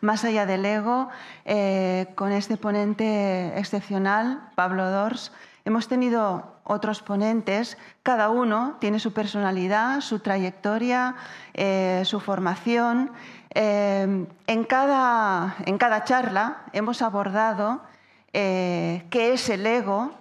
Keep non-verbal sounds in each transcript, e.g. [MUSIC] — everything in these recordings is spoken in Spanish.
Más allá del ego, eh, con este ponente excepcional, Pablo Dors. Hemos tenido otros ponentes, cada uno tiene su personalidad, su trayectoria, eh, su formación. Eh, en, cada, en, cada, charla hemos abordado qué es el ego,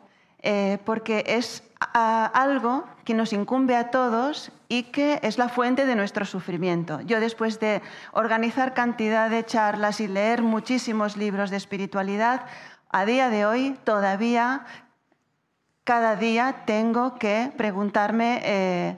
porque es algo que nos incumbe a todos y que es la fuente de nuestro sufrimiento. Yo después de organizar cantidad de charlas y leer muchísimos libros de espiritualidad, a día de hoy todavía, cada día tengo que preguntarme eh,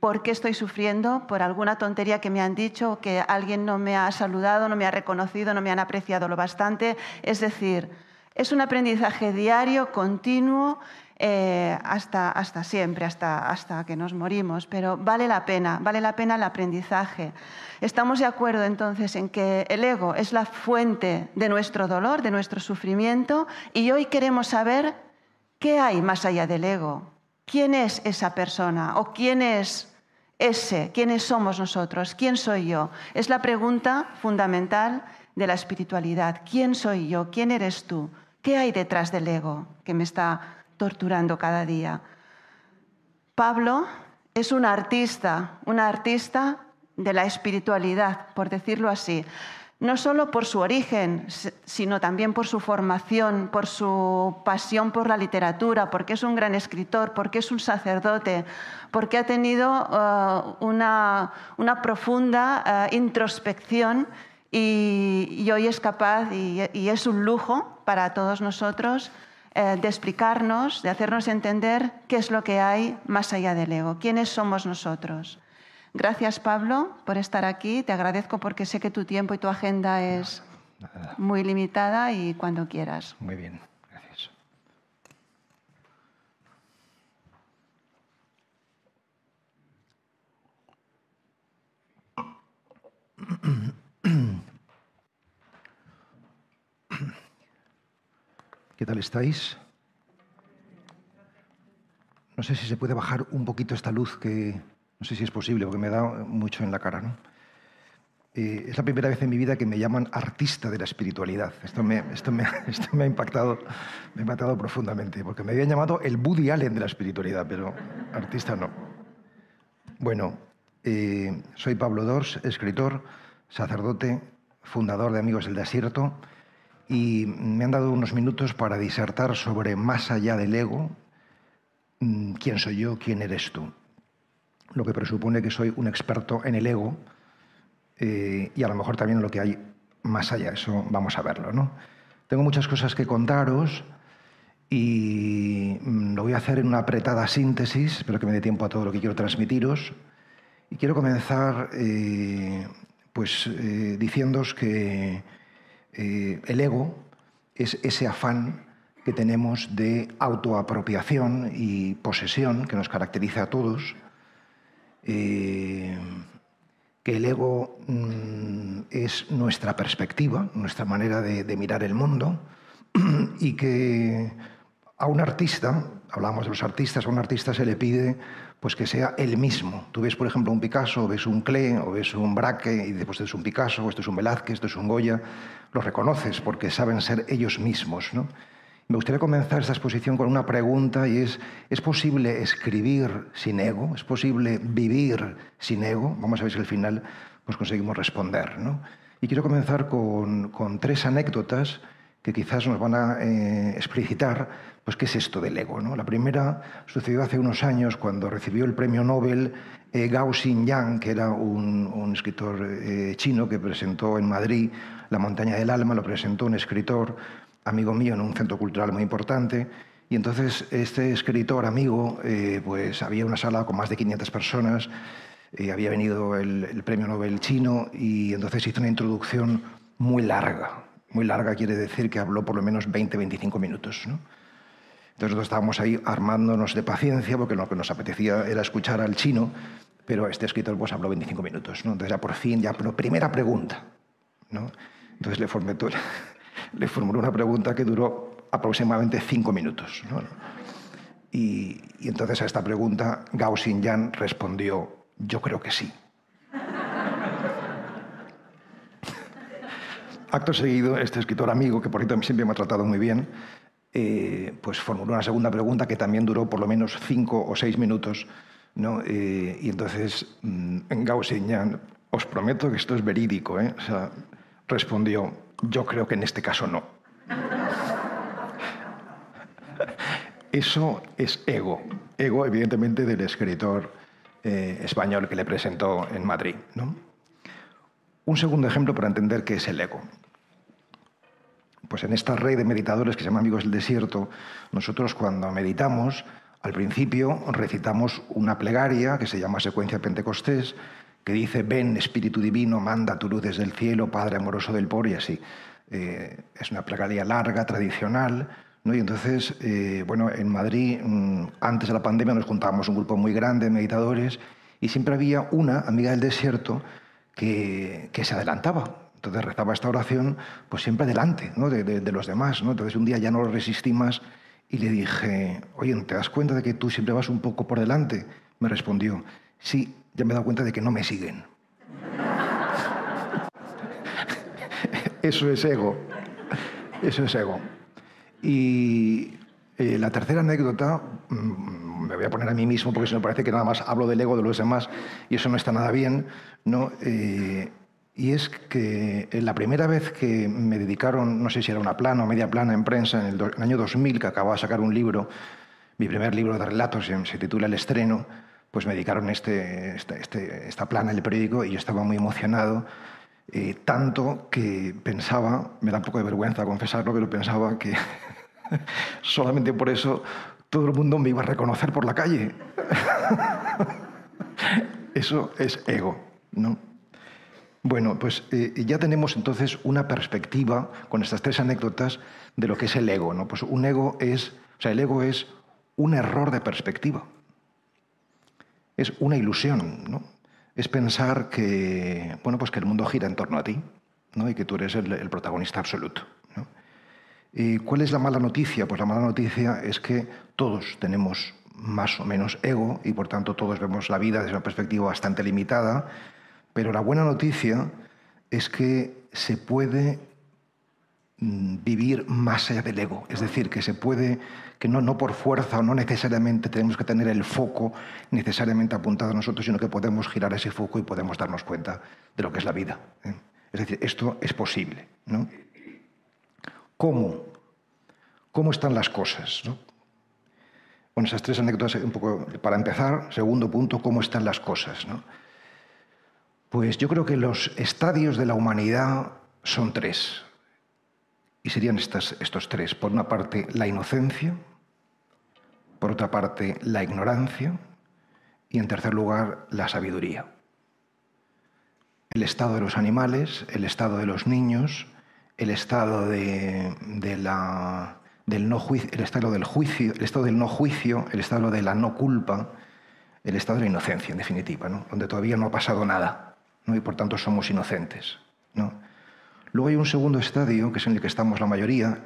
por qué estoy sufriendo, por alguna tontería que me han dicho, que alguien no me ha saludado, no me ha reconocido, no me han apreciado lo bastante. Es decir, es un aprendizaje diario, continuo, eh, hasta, siempre, hasta, hasta que nos morimos, pero vale la pena, vale la pena el aprendizaje. Estamos de acuerdo entonces en que el ego es la fuente de nuestro dolor, de nuestro sufrimiento, y hoy queremos saber qué hay más allá del ego. ¿Quién es esa persona? ¿O quién es ese? ¿Quiénes somos nosotros? ¿Quién soy yo? Es la pregunta fundamental de la espiritualidad. ¿Quién soy yo? ¿Quién eres tú? ¿Qué hay detrás del ego que me está torturando cada día. Pablo es un artista, un artista de la espiritualidad, por decirlo así. No solo por su origen, sino también por su formación, por su pasión por la literatura, porque es un gran escritor, porque es un sacerdote, porque ha tenido uh, una, profunda uh, introspección y, hoy es capaz y es un lujo para todos nosotros eh, de explicarnos, de hacernos entender qué es lo que hay más allá del ego, quiénes somos nosotros. Gracias, Pablo, por estar aquí. Te agradezco porque sé que tu tiempo y tu agenda es muy limitada y cuando quieras. Muy bien, gracias. [CLEARS THROAT] ¿Qué tal estáis? No sé si se puede bajar un poquito esta luz, que no sé si es posible, porque me da mucho en la cara. ¿no? Eh, es la primera vez en mi vida que me llaman artista de la espiritualidad. Esto me, esto me, [LAUGHS] esto me, ha, impactado, me ha impactado profundamente, porque me habían llamado el Woody Allen de la espiritualidad, pero artista no. Bueno, eh, soy Pablo Dors, escritor, sacerdote, fundador de Amigos del Desierto y me han dado unos minutos para disertar sobre más allá del ego, mm, quién soy yo, quién eres tú. Lo que presupone que soy un experto en el ego eh, y a lo mejor también en lo que hay más allá, eso vamos a verlo. ¿no? Tengo muchas cosas que contaros y mm, lo voy a hacer en una apretada síntesis, espero que me dé tiempo a todo lo que quiero transmitiros. Y quiero comenzar eh, pues, eh, diciéndoos que eh, el ego es ese afán que tenemos de autoapropiación y posesión que nos caracteriza a todos, eh, que el ego mm, es nuestra perspectiva, nuestra manera de, de mirar el mundo, [CLEARS THROAT] y que a un artista, hablamos de los artistas, a un artista se le pide pues que sea el mismo. Tú ves, por ejemplo, un Picasso, o ves un Klee, o ves un Braque, y después esto es un Picasso, esto es un Velázquez, esto es un Goya, los reconoces porque saben ser ellos mismos. ¿no? Me gustaría comenzar esta exposición con una pregunta y es, ¿es posible escribir sin ego? ¿Es posible vivir sin ego? Vamos a ver si al final pues, conseguimos responder. ¿no? Y quiero comenzar con, con tres anécdotas que quizás nos van a eh, explicitar pues, qué es esto del ego. ¿no? La primera sucedió hace unos años cuando recibió el premio Nobel eh, Gao Xinjiang, que era un, escritor eh, chino que presentó en Madrid La montaña del alma, lo presentó un escritor amigo mío en un centro cultural muy importante. Y entonces este escritor amigo, pues había una sala con más de 500 personas, había venido el, el premio Nobel chino y entonces hizo una introducción muy larga, muy larga quiere decir que habló por lo menos 20-25 minutos. ¿no? Entonces nosotros estábamos ahí armándonos de paciencia porque lo que nos apetecía era escuchar al chino, pero este escritor pues habló 25 minutos. ¿no? Entonces ya por fin, ya pero primera pregunta. ¿no? Entonces le, formé, [LAUGHS] le formulé una pregunta que duró aproximadamente 5 minutos. ¿no? Y, y, entonces a esta pregunta Gao Xinjiang respondió, yo creo que sí. [LAUGHS] Acto seguido, este escritor amigo, que por ahí siempre me ha tratado muy bien, eh, pues formuló una segunda pregunta que también duró por lo menos cinco o seis minutos. ¿no? Eh, y entonces mmm, Gao os prometo que esto es verídico, ¿eh? respondió, yo creo que en este caso no. [LAUGHS] Eso es ego. Ego, evidentemente, del escritor español que le presentó en Madrid. Un segundo ejemplo para entender qué es el ego. Pues en esta red de meditadores que se llama Amigos del Desierto, nosotros cuando meditamos, al principio recitamos una plegaria que se llama Secuencia Pentecostés, que dice, ven Espíritu Divino, manda tu luz desde el cielo, Padre amoroso del por, y así. Eh, es una plegaria larga, tradicional, ¿no? y entonces, eh, bueno, en Madrid, mm, antes de la pandemia, nos juntábamos un grupo muy grande de meditadores, y siempre había una amiga del desierto que, que se adelantaba. Entonces rezaba esta oración, pues siempre delante ¿no? de, de, de, los demás. ¿no? Entonces un día ya no lo resistí más y le dije, oye, ¿te das cuenta de que tú siempre vas un poco por delante? Me respondió, sí, ya me he dado cuenta de que no me siguen. [LAUGHS] Eso es ego. Eso es ego. Y eh, la tercera anécdota, mmm, me voy a poner a mí mismo porque se me parece que nada más hablo del ego de los demás y eso no está nada bien, ¿no? Eh, y es que la primera vez que me dedicaron, no sé si era una plana o media plana en prensa, en el, do, en el año 2000, que acababa de sacar un libro, mi primer libro de relatos, se, se titula El estreno, pues me dedicaron este, este, este, esta plana en el periódico y yo estaba muy emocionado, eh, tanto que pensaba, me da un poco de vergüenza confesarlo, pero pensaba que [LAUGHS] solamente por eso todo el mundo me iba a reconocer por la calle. [LAUGHS] eso es ego, ¿no? Bueno, pues eh, ya tenemos entonces una perspectiva con estas tres anécdotas de lo que es el ego, ¿no? Pues un ego es, o sea, el ego es un error de perspectiva es una ilusión, ¿no? Es pensar que, bueno, pues que el mundo gira en torno a ti, ¿no? Y que tú eres el, protagonista absoluto. ¿Y cuál es la mala noticia? Pues la mala noticia es que todos tenemos más o menos ego y por tanto todos vemos la vida desde una perspectiva bastante limitada, pero la buena noticia es que se puede mm, vivir más allá del ego, es decir, que se puede que no, no por fuerza o no necesariamente tenemos que tener el foco necesariamente apuntado a nosotros, sino que podemos girar ese foco y podemos darnos cuenta de lo que es la vida. ¿eh? Es decir, esto es posible. ¿no? ¿Cómo? ¿Cómo están las cosas? ¿no? Bueno, esas tres anécdotas, un poco para empezar. Segundo punto, ¿cómo están las cosas? ¿no? Pues yo creo que los estadios de la humanidad son tres. Y serían estos tres. Por una parte, la inocencia, por otra parte la ignorancia y en tercer lugar la sabiduría. El estado de los animales, el estado de los niños, el estado de, de la, del no juicio, el estado del juicio, el estado del no juicio, el estado de la no culpa, el estado de la inocencia, en definitiva, ¿no? donde todavía no ha pasado nada y por tanto somos inocentes. ¿no? Luego hay un segundo estadio, que es en el que estamos la mayoría,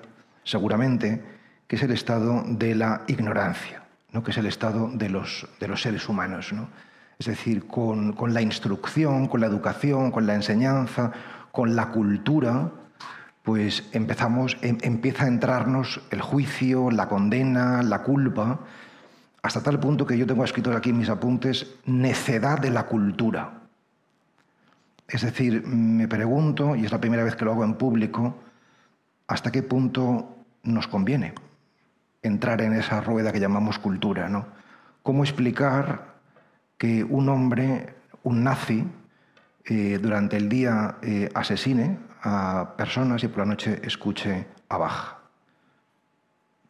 seguramente, que es el estado de la ignorancia, ¿no? que es el estado de los, de los seres humanos. ¿no? Es decir, con, con, la instrucción, con la educación, con la enseñanza, con la cultura, pues empezamos, em, empieza a entrarnos el juicio, la condena, la culpa, hasta tal punto que yo tengo escrito aquí en mis apuntes, necedad de la cultura. Es decir, me pregunto, y es la primera vez que lo hago en público, hasta qué punto nos conviene entrar en esa rueda que llamamos cultura. ¿no? ¿Cómo explicar que un hombre, un nazi, eh, durante el día eh, asesine a personas y por la noche escuche a?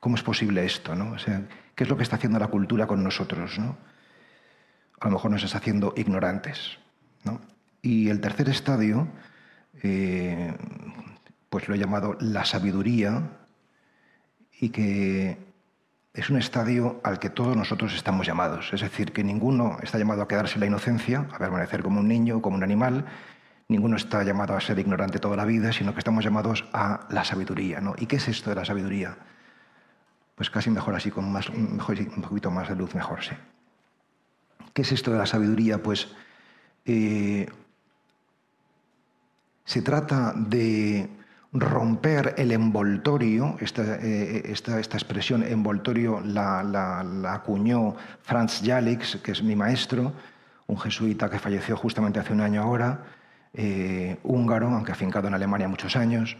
¿Cómo es posible esto? ¿no? O sea, ¿Qué es lo que está haciendo la cultura con nosotros? ¿no? A lo mejor nos está haciendo ignorantes. ¿no? Y el tercer estadio, eh, pues lo he llamado la sabiduría, y que es un estadio al que todos nosotros estamos llamados. Es decir, que ninguno está llamado a quedarse en la inocencia, a permanecer como un niño, como un animal, ninguno está llamado a ser ignorante toda la vida, sino que estamos llamados a la sabiduría. ¿no? ¿Y qué es esto de la sabiduría? Pues casi mejor así, con más, mejor, un poquito más de luz, mejor, sí. ¿Qué es esto de la sabiduría? Pues eh, se trata de romper el envoltorio, esta, eh, expresión envoltorio la, la, acuñó Franz Jalix, que es mi maestro, un jesuita que falleció justamente hace un año ahora, eh, húngaro, aunque afincado en Alemania muchos años.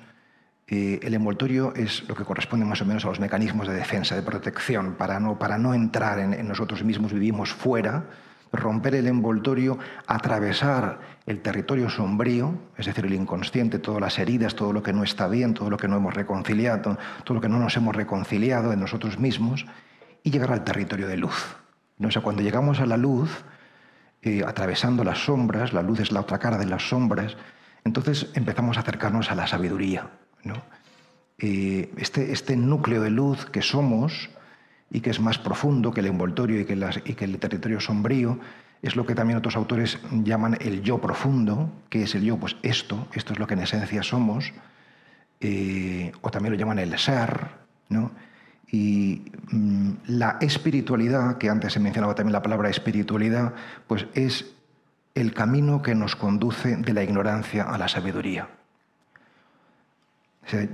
Eh, el envoltorio es lo que corresponde más o menos a los mecanismos de defensa, de protección, para no, entrar en, en nosotros mismos, vivimos fuera, romper el envoltorio, atravesar el territorio sombrío, es decir, el inconsciente, todas las heridas, todo lo que no está bien, todo lo que no hemos reconciliado, todo lo que no nos hemos reconciliado en nosotros mismos, y llegar al territorio de luz. O sea, cuando llegamos a la luz, eh, atravesando las sombras, la luz es la otra cara de las sombras, entonces empezamos a acercarnos a la sabiduría. ¿no? Eh, este, este núcleo de luz que somos, y que es más profundo que el envoltorio y que, el territorio sombrío, es lo que también otros autores llaman el yo profundo, que es el yo, pues esto, esto es lo que en esencia somos, eh, o también lo llaman el ser, ¿no? Y mmm, la espiritualidad, que antes se mencionaba también la palabra espiritualidad, pues es el camino que nos conduce de la ignorancia a la sabiduría.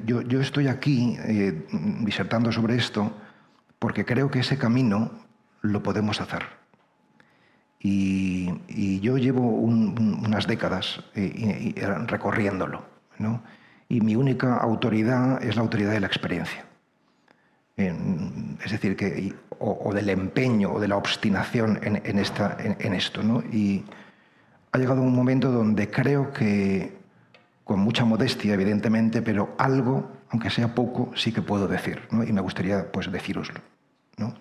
Yo, yo, estoy aquí eh, disertando sobre esto porque creo que ese camino lo podemos hacer. Y, y yo llevo un, unas décadas eh, recorriéndolo, ¿no? y mi única autoridad es la autoridad de la experiencia. En, es decir, que, o, o, del empeño o de la obstinación en, en, esta, en esto. ¿no? Y ha llegado un momento donde creo que, con mucha modestia, evidentemente, pero algo, aunque sea poco, sí que puedo decir, y me gustaría pues, decíroslo. ¿no?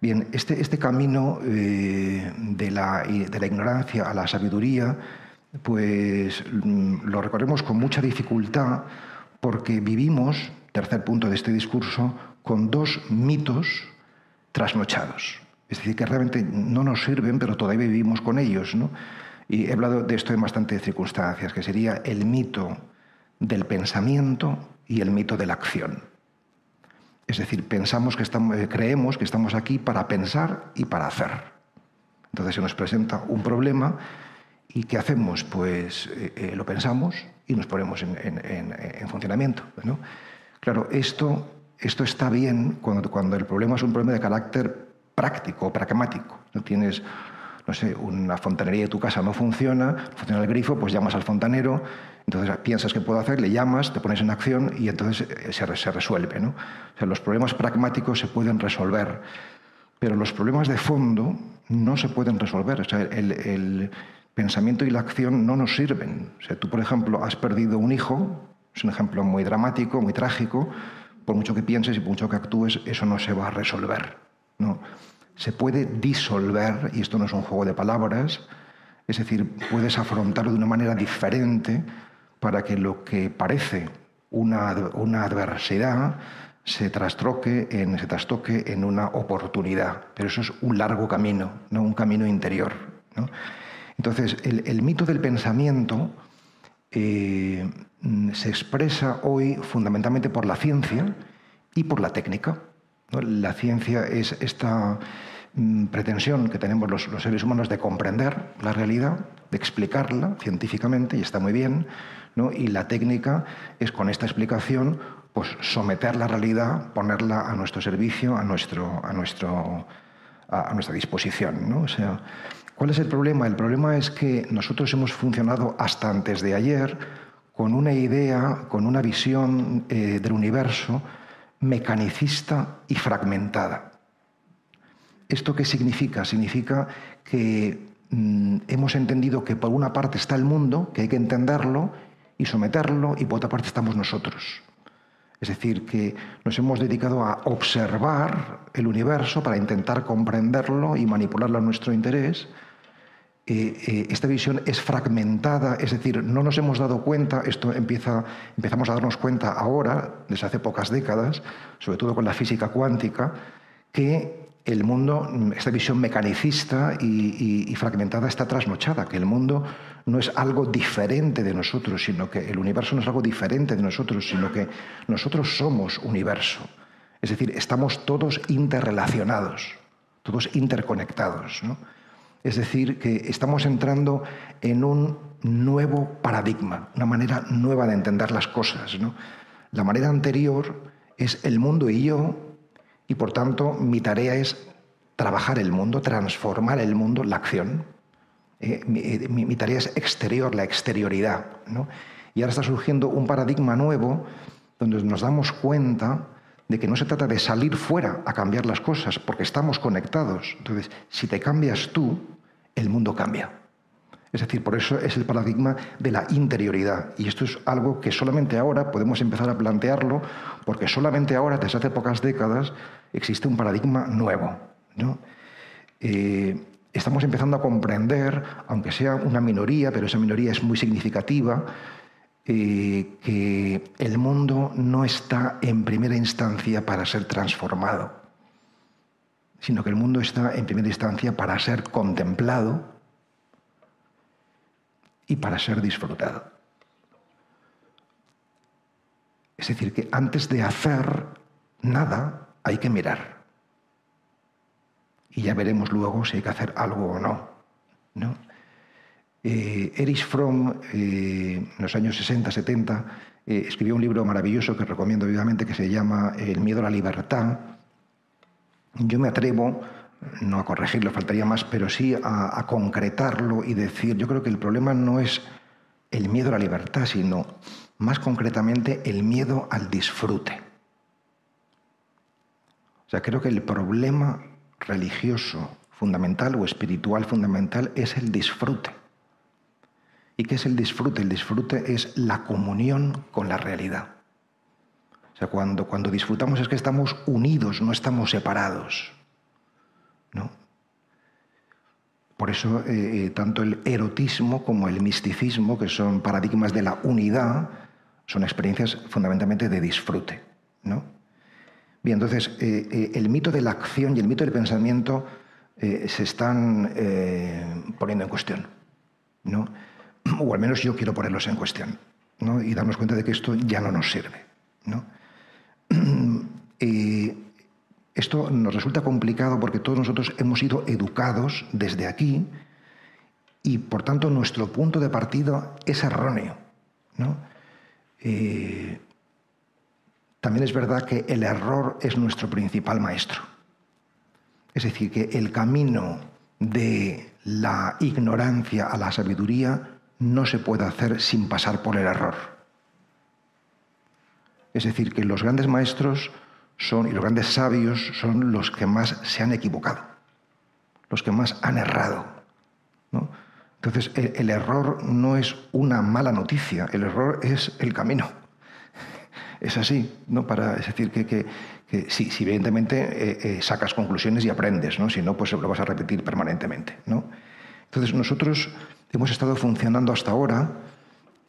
Bien, este, este camino eh, de, la, de, la, ignorancia a la sabiduría, pues mm, lo recorremos con mucha dificultad porque vivimos, tercer punto de este discurso, con dos mitos trasnochados. Es decir, que realmente no nos sirven, pero todavía vivimos con ellos. ¿no? Y he hablado de esto en bastantes circunstancias, que sería el mito del pensamiento y el mito de la acción. Es decir, pensamos que eh, creemos que estamos aquí para pensar y para hacer. Entonces se nos presenta un problema y ¿qué hacemos? Pues eh, eh, lo pensamos y nos ponemos en, en, en funcionamiento. Claro, esto, esto está bien cuando, cuando el problema es un problema de carácter práctico, pragmático. No tienes no sé, una fontanería de tu casa no funciona, funciona el grifo, pues llamas al fontanero, entonces piensas que puedo hacer, le llamas, te pones en acción y entonces eh, se, resuelve. ¿no? O sea, los problemas pragmáticos se pueden resolver, pero los problemas de fondo no se pueden resolver. O sea, el, el pensamiento y la acción no nos sirven. O sea, tú, por ejemplo, has perdido un hijo, es un ejemplo muy dramático, muy trágico, por mucho que pienses y por mucho que actúes, eso no se va a resolver. ¿no? Se puede disolver, y esto no es un juego de palabras, es decir, puedes afrontarlo de una manera diferente para que lo que parece una, una adversidad se trastroque en, se trastoque en una oportunidad. Pero eso es un largo camino, ¿no? un camino interior. ¿no? Entonces, el, el, mito del pensamiento eh, se expresa hoy fundamentalmente por la ciencia y por la técnica. ¿no? La ciencia es esta pretensión que tenemos los, seres humanos de comprender la realidad, de explicarla científicamente, y está muy bien, ¿no? y la técnica es con esta explicación pues, someter la realidad, ponerla a nuestro servicio, a, nuestro, a, nuestro, a, a nuestra disposición. ¿no? O sea, ¿Cuál es el problema? El problema es que nosotros hemos funcionado hasta antes de ayer con una idea, con una visión eh, del universo, mecanicista y fragmentada. ¿Esto qué significa? Significa que mmm, hemos entendido que por una parte está el mundo, que hay que entenderlo y someterlo, y por otra parte estamos nosotros. Es decir, que nos hemos dedicado a observar el universo para intentar comprenderlo y manipularlo a nuestro interés, eh, eh, esta visión es fragmentada, es decir, no nos hemos dado cuenta, esto empieza, empezamos a darnos cuenta ahora, desde hace pocas décadas, sobre todo con la física cuántica, que el mundo, esta visión mecanicista y, fragmentada está trasnochada, que el mundo no es algo diferente de nosotros, sino que el universo no es algo diferente de nosotros, sino que nosotros somos universo. Es decir, estamos todos interrelacionados, todos interconectados. Es decir, que estamos entrando en un nuevo paradigma, una manera nueva de entender las cosas. La manera anterior es el mundo y yo, y por tanto mi tarea es trabajar el mundo, transformar el mundo, la acción. Eh, eh, mi, tarea es exterior, la exterioridad. Y ahora está surgiendo un paradigma nuevo donde nos damos cuenta de que no se trata de salir fuera a cambiar las cosas, porque estamos conectados. Entonces, si te cambias tú, el mundo cambia. Es decir, por eso es el paradigma de la interioridad. Y esto es algo que solamente ahora podemos empezar a plantearlo, porque solamente ahora, desde hace pocas décadas, existe un paradigma nuevo. Eh, estamos empezando a comprender, aunque sea una minoría, pero esa minoría es muy significativa, eh, que el mundo no está en primera instancia para ser transformado, sino que el mundo está en primera instancia para ser contemplado y para ser disfrutado. Es decir, que antes de hacer nada hay que mirar. Y ya veremos luego si hay que hacer algo o no. ¿no? Eh, Erich Fromm, eh, en los años 60, 70, eh, escribió un libro maravilloso que recomiendo vivamente que se llama El miedo a la libertad. Yo me atrevo no a corregirlo, faltaría más, pero sí a, concretarlo y decir, yo creo que el problema no es el miedo a la libertad, sino más concretamente el miedo al disfrute. O sea, creo que el problema religioso fundamental o espiritual fundamental es el disfrute. ¿Y qué es el disfrute? El disfrute es la comunión con la realidad. O sea, cuando, cuando disfrutamos es que estamos unidos, no estamos separados. Por eso, eh, eh, tanto el erotismo como el misticismo, que son paradigmas de la unidad, son experiencias fundamentalmente de disfrute. ¿no? Bien, entonces, eh, el mito de la acción y el mito del pensamiento se están poniendo en cuestión. ¿no? [CLEARS THROAT] O al menos yo quiero ponerlos en cuestión. ¿no? Y darnos cuenta de que esto ya no nos sirve. ¿no? [CLEARS THROAT] Esto nos resulta complicado porque todos nosotros hemos sido educados desde aquí y por tanto nuestro punto de partida es erróneo. Eh, también es verdad que el error es nuestro principal maestro. Es decir, que el camino de la ignorancia a la sabiduría no se puede hacer sin pasar por el error. Es decir, que los grandes maestros son, y los grandes sabios son los que más se han equivocado, los que más han errado. Entonces, el, error no es una mala noticia, el error es el camino. Es así, ¿no? Para, es decir, que, que, sí, evidentemente eh, eh, sacas conclusiones y aprendes, ¿no? Si no, pues lo vas a repetir permanentemente, ¿no? Entonces, nosotros hemos estado funcionando hasta ahora,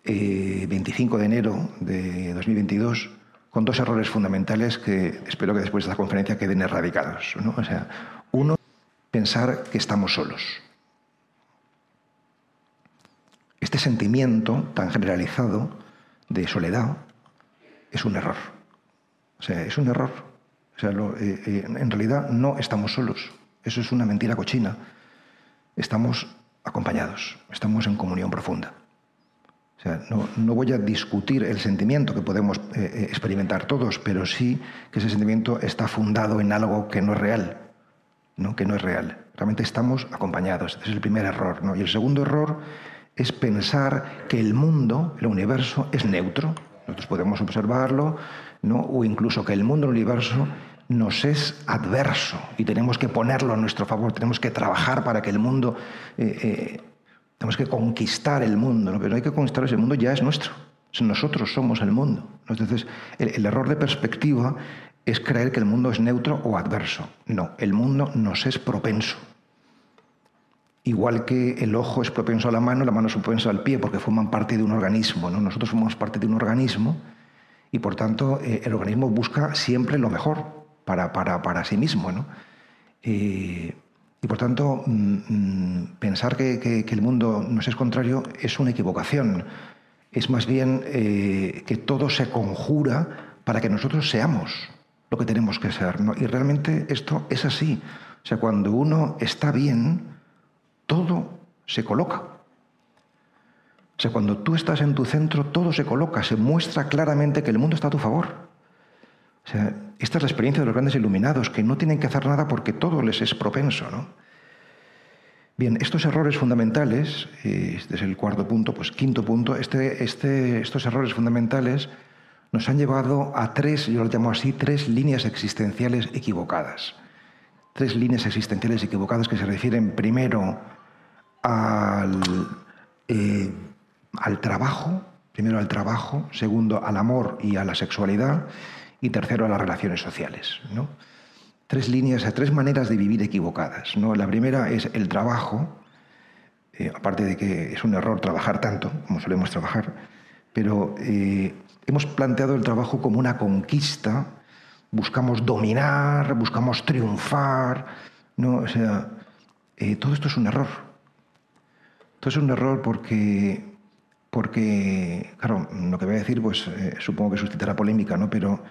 25 eh, de enero de 2022, con dos errores fundamentales que espero que después de esta conferencia queden erradicados. O sea, uno, pensar que estamos solos. Este sentimiento tan generalizado de soledad es un error. O sea, es un error. O sea, eh, eh, en realidad no estamos solos. Eso es una mentira cochina. Estamos acompañados, estamos en comunión profunda. O sea, no, voy a discutir el sentimiento que podemos eh, experimentar todos, pero sí que ese sentimiento está fundado en algo que no es real, ¿no? que no es real. Realmente estamos acompañados. Ese es el primer error. ¿no? Y el segundo error es pensar que el mundo, el universo, es neutro. Nosotros podemos observarlo, ¿no? o incluso que el mundo, el universo, nos es adverso y tenemos que ponerlo a nuestro favor, tenemos que trabajar para que el mundo eh, tenemos que conquistar el mundo, pero no hay que conquistar ese mundo, ya es nuestro. Nosotros somos el mundo. Entonces, el, error de perspectiva es creer que el mundo es neutro o adverso. No, el mundo nos es propenso. Igual que el ojo es propenso a la mano, la mano es propensa al pie, porque forman parte de un organismo. ¿no? Nosotros formamos parte de un organismo y, por tanto, eh, el organismo busca siempre lo mejor para, para, para sí mismo. ¿no? Eh, y por tanto, mm, mm, pensar que, el mundo nos es contrario es una equivocación. Es más bien eh, que todo se conjura para que nosotros seamos lo que tenemos que ser. Y realmente esto es así. O sea, cuando uno está bien, todo se coloca. O sea, cuando tú estás en tu centro, todo se coloca, se muestra claramente que el mundo está a tu favor. O sea, esta es la experiencia de los grandes iluminados, que no tienen que hacer nada porque todo les es propenso, ¿no? Bien, estos errores fundamentales, este es el cuarto punto, pues quinto punto, este, este, estos errores fundamentales nos han llevado a tres, yo lo llamo así, tres líneas existenciales equivocadas. Tres líneas existenciales equivocadas que se refieren primero al, eh, al trabajo, primero al trabajo, segundo al amor y a la sexualidad, y tercero a las relaciones sociales. ¿no? tres líneas, tres maneras de vivir equivocadas. ¿no? La primera es el trabajo, eh, aparte de que es un error trabajar tanto como solemos trabajar, pero eh, hemos planteado el trabajo como una conquista, buscamos dominar, buscamos triunfar, ¿no? O sea, todo esto es un error. Todo es un error porque, porque, claro, lo que voy a decir, pues supongo que suscitará polémica, ¿no? Pero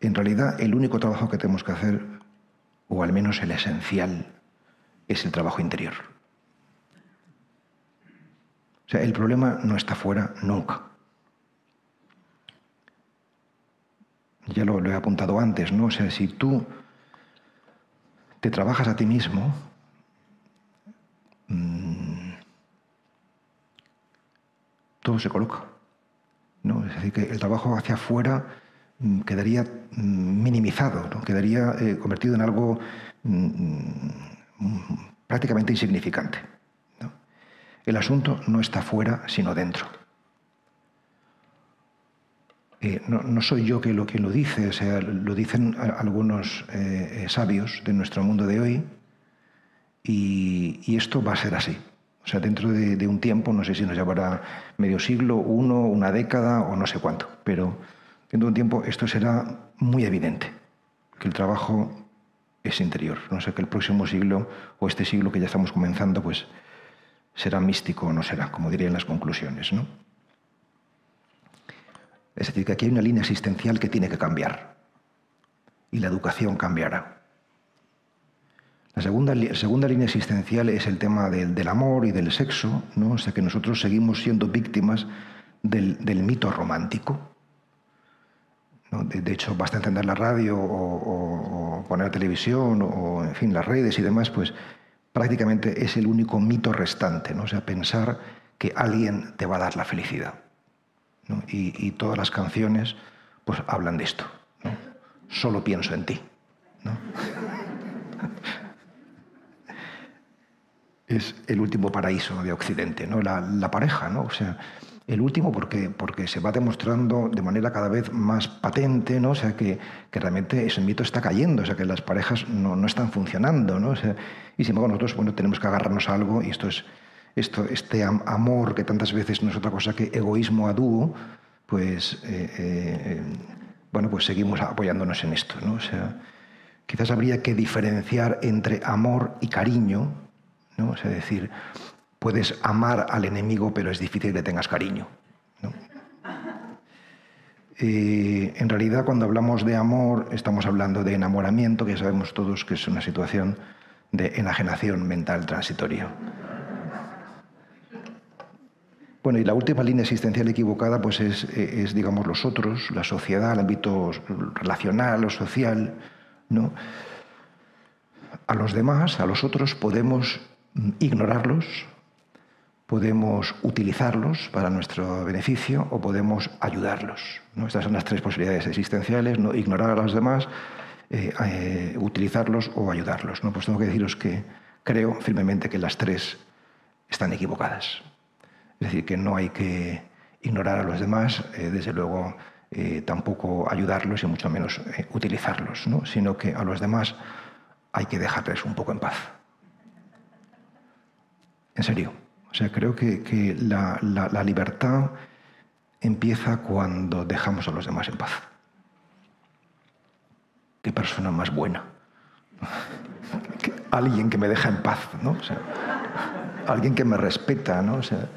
en realidad el único trabajo que tenemos que hacer o al menos el esencial, es el trabajo interior. O sea, el problema no está fuera nunca. Ya lo, he apuntado antes, ¿no? O sea, si tú te trabajas a ti mismo, todo se coloca. Es decir, que el trabajo hacia afuera Mm, quedaría mm, minimizado, quedaría eh, convertido en algo mm, prácticamente insignificante. El asunto no está fuera, sino dentro. Eh, no, soy yo que lo dice, o sea, lo dicen algunos eh, sabios de nuestro mundo de hoy, y, esto va a ser así. O sea, dentro de, de, un tiempo, no sé si nos llevará medio siglo, uno, una década o no sé cuánto, pero Dentro un tiempo esto será muy evidente, que el trabajo es interior. No sé que el próximo siglo o este siglo que ya estamos comenzando, pues será místico o no será, como diría en las conclusiones. ¿no? Es decir, que aquí hay una línea existencial que tiene que cambiar y la educación cambiará. La segunda, segunda línea existencial es el tema del, amor y del sexo, ¿no? o sea que nosotros seguimos siendo víctimas del mito romántico. De, hecho, basta encender la radio o, poner la televisión o, en fin, las redes y demás, pues prácticamente es el único mito restante, ¿no? O sea, pensar que alguien te va a dar la felicidad. Y, todas las canciones pues hablan de esto. Solo pienso en ti. [LAUGHS] es el último paraíso de Occidente, ¿no? La, la pareja, ¿no? O sea, el último porque, porque se va demostrando de manera cada vez más patente, ¿no? O sea, que, realmente ese mito está cayendo, o sea, que las parejas no, no están funcionando, ¿no? y sin embargo nosotros, bueno, tenemos que agarrarnos a algo y esto es, esto, este amor que tantas veces no es otra cosa que egoísmo a dúo, pues, eh, eh, bueno, pues seguimos apoyándonos en esto, ¿no? O sea, quizás habría que diferenciar entre amor y cariño, ¿no? Sea, decir, Puedes amar al enemigo, pero es difícil que tengas cariño. [LAUGHS] Eh, en realidad, cuando hablamos de amor, estamos hablando de enamoramiento, que sabemos todos que es una situación de enajenación mental transitoria. Bueno, y la última línea existencial equivocada pues es, es, digamos, los otros, la sociedad, el ámbito relacional o social. ¿no? A los demás, a los otros, podemos ignorarlos, podemos utilizarlos para nuestro beneficio o podemos ayudarlos. ¿no? Estas son las tres posibilidades existenciales, ¿no? ignorar a los demás, eh, eh, utilizarlos o ayudarlos. ¿no? Pues tengo que deciros que creo firmemente que las tres están equivocadas. Es decir, que no hay que ignorar a los demás, eh, desde luego tampoco ayudarlos y mucho menos utilizarlos, ¿no? sino que a los demás hay que dejarles un poco en paz. En serio. O sea, creo que, la, libertad empieza cuando dejamos a los demás en paz. Qué persona más buena. [LAUGHS] alguien que me deja en paz, ¿no? O sea, alguien que me respeta, ¿no? O sea,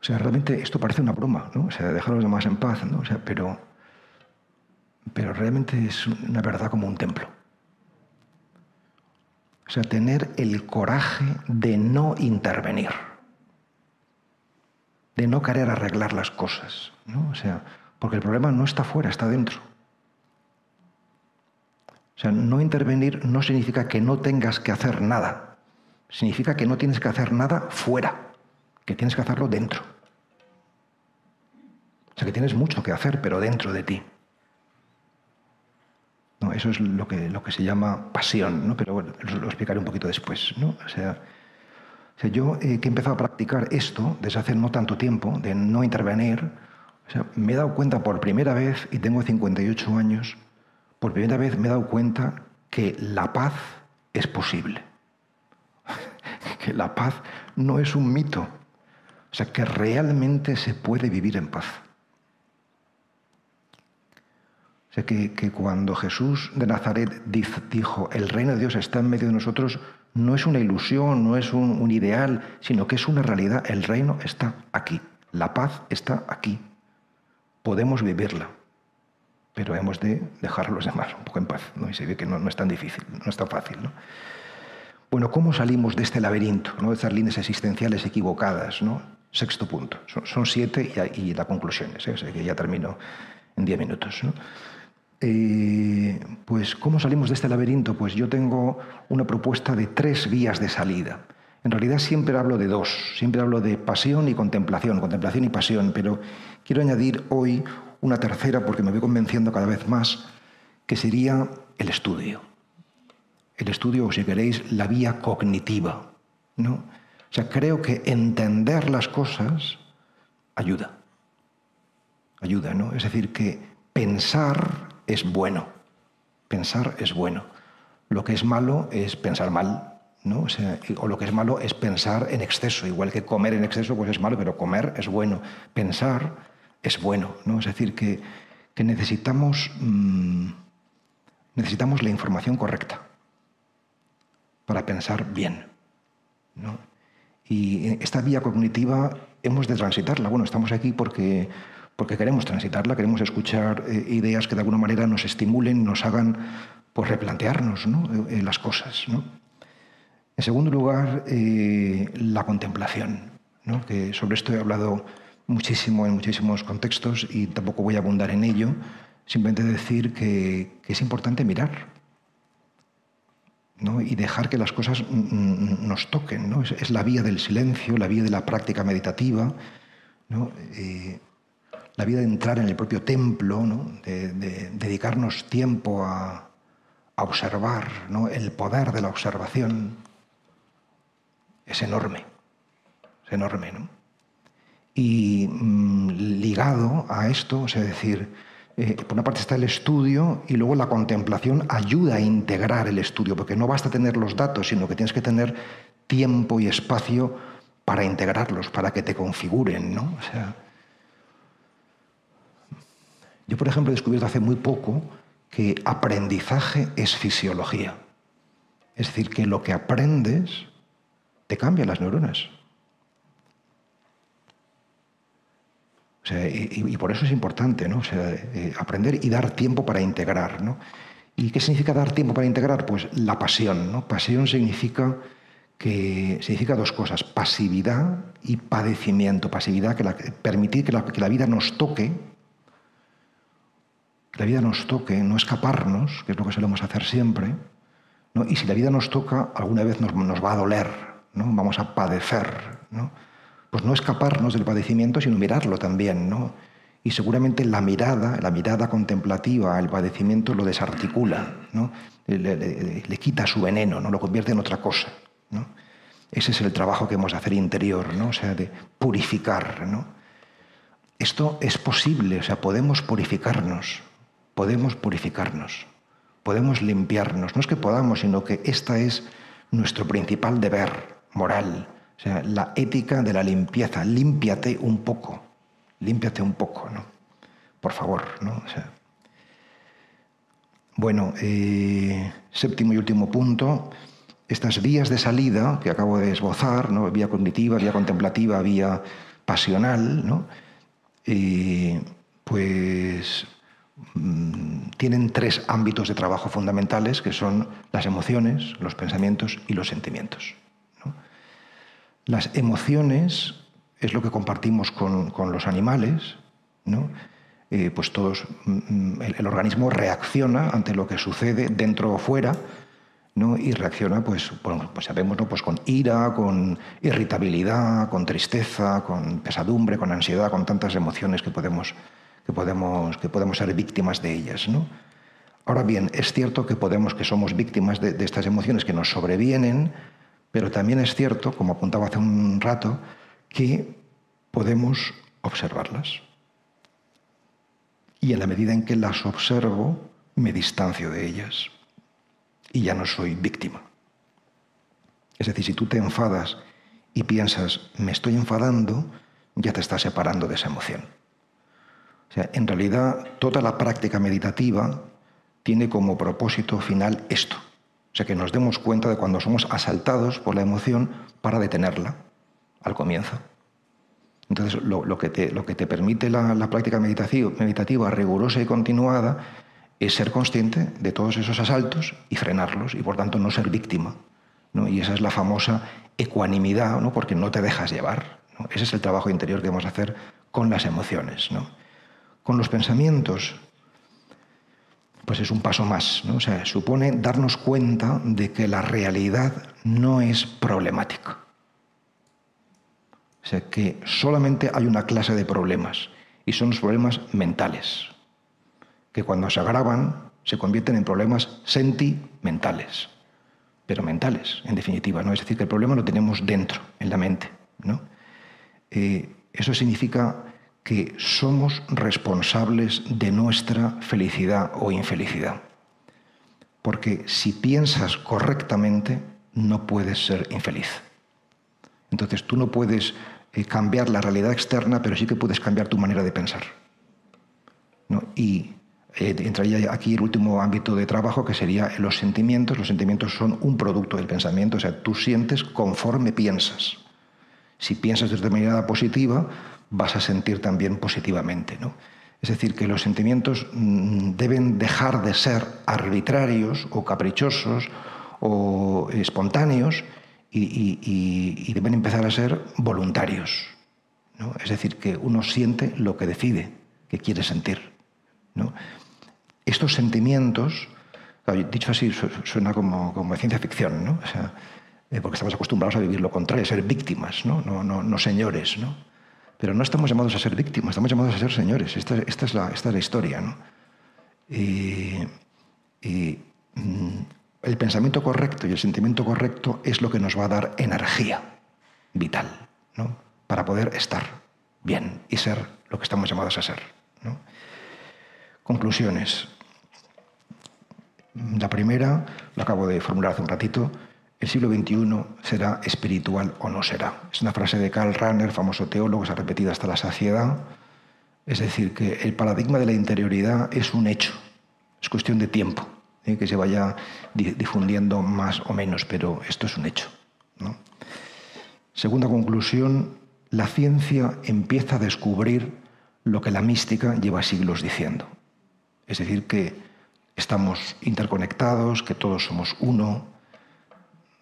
o sea, realmente esto parece una broma, ¿no? O sea, dejar a los demás en paz, ¿no? O sea, pero, pero realmente es una verdad como un templo. O sea, tener el coraje de no intervenir, de no querer arreglar las cosas, ¿no? O sea, porque el problema no está fuera, está dentro. O sea, no intervenir no significa que no tengas que hacer nada, significa que no tienes que hacer nada fuera, que tienes que hacerlo dentro. O sea, que tienes mucho que hacer, pero dentro de ti. Eso es lo que, lo que se llama pasión, ¿no? pero bueno, lo, explicaré un poquito después. ¿no? O sea, yo eh, que he empezado a practicar esto desde hace no tanto tiempo, de no intervenir, me he dado cuenta por primera vez, y tengo 58 años, por primera vez me he dado cuenta que la paz es posible. [LAUGHS] que la paz no es un mito. O sea, que realmente se puede vivir en paz. Que, cuando Jesús de Nazaret dijo, el reino de Dios está en medio de nosotros, no es una ilusión, no es un, ideal, sino que es una realidad. El reino está aquí, la paz está aquí. Podemos vivirla, pero hemos de dejar a los demás un poco en paz. ¿no? Y se ve que no, es tan difícil, no es tan fácil. ¿no? Bueno, ¿cómo salimos de este laberinto, ¿no? de estas líneas existenciales equivocadas? ¿no? Sexto punto. Son, siete y, la conclusión, ¿eh? o sea que ya termino en diez minutos. ¿no? Eh, pues, ¿cómo salimos de este laberinto? Pues yo tengo una propuesta de tres vías de salida. En realidad siempre hablo de dos, siempre hablo de pasión y contemplación, contemplación y pasión, pero quiero añadir hoy una tercera porque me voy convenciendo cada vez más, que sería el estudio. El estudio, o si queréis, la vía cognitiva. ¿no? O sea, creo que entender las cosas ayuda. Ayuda, ¿no? Es decir, que pensar es bueno. Pensar es bueno. Lo que es malo es pensar mal, ¿no? O, lo que es malo es pensar en exceso. Igual que comer en exceso pues es malo, pero comer es bueno. Pensar es bueno, ¿no? Es decir, que, necesitamos, mm, necesitamos la información correcta para pensar bien. ¿no? Y esta vía cognitiva hemos de transitarla. Bueno, estamos aquí porque porque queremos transitarla, queremos escuchar eh, ideas que de alguna manera nos estimulen, nos hagan pues, replantearnos eh, las cosas. En segundo lugar, eh, la contemplación, que sobre esto he hablado muchísimo en muchísimos contextos y tampoco voy a abundar en ello, simplemente decir que, es importante mirar y dejar que las cosas nos toquen. ¿no? Es, la vía del silencio, la vía de la práctica meditativa. ¿no? La vida de entrar en el propio templo, de, dedicarnos tiempo a, observar, el poder de la observación es enorme, es enorme. ¿no? Y mm, ligado a esto, es decir, eh, por una parte está el estudio y luego la contemplación ayuda a integrar el estudio, porque no basta tener los datos, sino que tienes que tener tiempo y espacio para integrarlos, para que te configuren. O sea, yo, por ejemplo, he descubierto hace muy poco que aprendizaje es fisiología. Es decir, que lo que aprendes te cambia las neuronas. y, por eso es importante ¿no? Eh, aprender y dar tiempo para integrar. ¿no? ¿Y qué significa dar tiempo para integrar? Pues la pasión. ¿no? Pasión significa, que, significa dos cosas, pasividad y padecimiento. Pasividad, que permitir que la, que la vida nos toque, la vida nos toque, no escaparnos, que es lo que solemos hacer siempre, y si la vida nos toca, alguna vez nos, va a doler, ¿no? vamos a padecer. ¿no? Pues no escaparnos del padecimiento, sino mirarlo también. ¿no? Y seguramente la mirada, la mirada contemplativa al padecimiento lo desarticula, ¿no? le, quita su veneno, ¿no? lo convierte en otra cosa. ¿no? Ese es el trabajo que hemos de hacer interior, ¿no? o sea, de purificar. ¿no? Esto es posible, o sea, podemos purificarnos podemos purificarnos, podemos limpiarnos. No es que podamos, sino que esta es nuestro principal deber moral, o sea, la ética de la limpieza. Límpiate un poco, límpiate un poco, ¿no? Por favor, ¿no? bueno, eh, séptimo y último punto, estas vías de salida que acabo de esbozar, ¿no? vía cognitiva, vía contemplativa, vía pasional, ¿no? Eh, pues tienen tres ámbitos de trabajo fundamentales que son las emociones, los pensamientos y los sentimientos. Las emociones es lo que compartimos con, los animales, ¿no? Eh, pues todos, mm, el, organismo reacciona ante lo que sucede dentro o fuera, ¿no? y reacciona, pues, pues sabemos, ¿no? pues con ira, con irritabilidad, con tristeza, con pesadumbre, con ansiedad, con tantas emociones que podemos, que podemos, que podemos ser víctimas de ellas. ¿no? Ahora bien, es cierto que podemos que somos víctimas de, de estas emociones que nos sobrevienen, pero también es cierto, como apuntaba hace un rato, que podemos observarlas. Y en la medida en que las observo, me distancio de ellas y ya no soy víctima. Es decir, si tú te enfadas y piensas, me estoy enfadando, ya te estás separando de esa emoción. O sea, en realidad, toda la práctica meditativa tiene como propósito final esto. O sea, que nos demos cuenta de cuando somos asaltados por la emoción para detenerla al comienzo. Entonces, lo, que, te, lo que, te, permite la, práctica meditativa, meditativa, rigurosa y continuada es ser consciente de todos esos asaltos y frenarlos y, por tanto, no ser víctima. Y esa es la famosa ecuanimidad, ¿no? porque no te dejas llevar. Ese es el trabajo interior que vamos a hacer con las emociones. Con los pensamientos, pues es un paso más. ¿no? O sea, supone darnos cuenta de que la realidad no es problemática. O sea, que solamente hay una clase de problemas y son los problemas mentales, que cuando se agravan se convierten en problemas sentimentales, pero mentales, en definitiva. ¿no? Es decir, que el problema lo tenemos dentro, en la mente. ¿no? Eh, eso significa que somos responsables de nuestra felicidad o infelicidad. Porque si piensas correctamente, no puedes ser infeliz. Entonces tú no puedes eh, cambiar la realidad externa, pero sí que puedes cambiar tu manera de pensar. Y eh, entraría aquí el último ámbito de trabajo, que sería los sentimientos. Los sentimientos son un producto del pensamiento, o sea, tú sientes conforme piensas. Si piensas de manera positiva, vas a sentir también positivamente. ¿no? Es decir, que los sentimientos mm, deben dejar de ser arbitrarios o caprichosos o espontáneos y, deben empezar a ser voluntarios. ¿no? Es decir, que uno siente lo que decide, que quiere sentir. ¿no? Estos sentimientos, dicho así, suena como, como ciencia ficción, ¿no? Eh, porque estamos acostumbrados a vivir lo contrario, a ser víctimas, no, no, no, no señores. ¿no? Pero no estamos llamados a ser víctimas, estamos llamados a ser señores. Esta, es, la, historia. ¿no? y mm, el pensamiento correcto y el sentimiento correcto es lo que nos va a dar energía vital ¿no? para poder estar bien y ser lo que estamos llamados a ser. Conclusiones. La primera, lo acabo de formular hace un ratito, el siglo XXI será espiritual o no será. Es una frase de Karl Rahner, famoso teólogo, se ha repetido hasta la saciedad. Es decir, que el paradigma de la interioridad es un hecho, es cuestión de tiempo. ¿eh? que se vaya difundiendo más o menos, pero esto es un hecho. Segunda conclusión, la ciencia empieza a descubrir lo que la mística lleva siglos diciendo. Es decir, que estamos interconectados, que todos somos uno,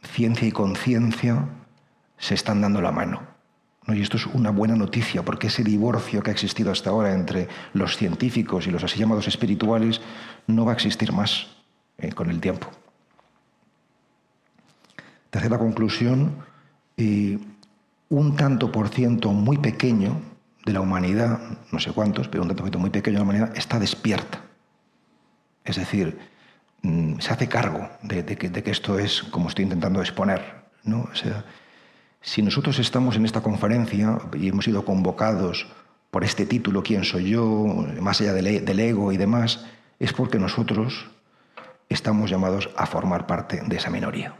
ciencia y conciencia se están dando la mano. Y esto es una buena noticia, porque ese divorcio que ha existido hasta ahora entre los científicos y los así llamados espirituales no va a existir más. Eh, con el tiempo. Tercera conclusión, un tanto por ciento muy pequeño de la humanidad, no sé cuántos, pero un tanto por ciento muy pequeño de la humanidad está despierta. Es decir, mm, se hace cargo de, que, esto es como estoy intentando exponer. ¿no? sea, si nosotros estamos en esta conferencia y hemos sido convocados por este título, ¿quién soy yo?, más allá del, del ego y demás, es porque nosotros estamos llamados a formar parte de esa minoría.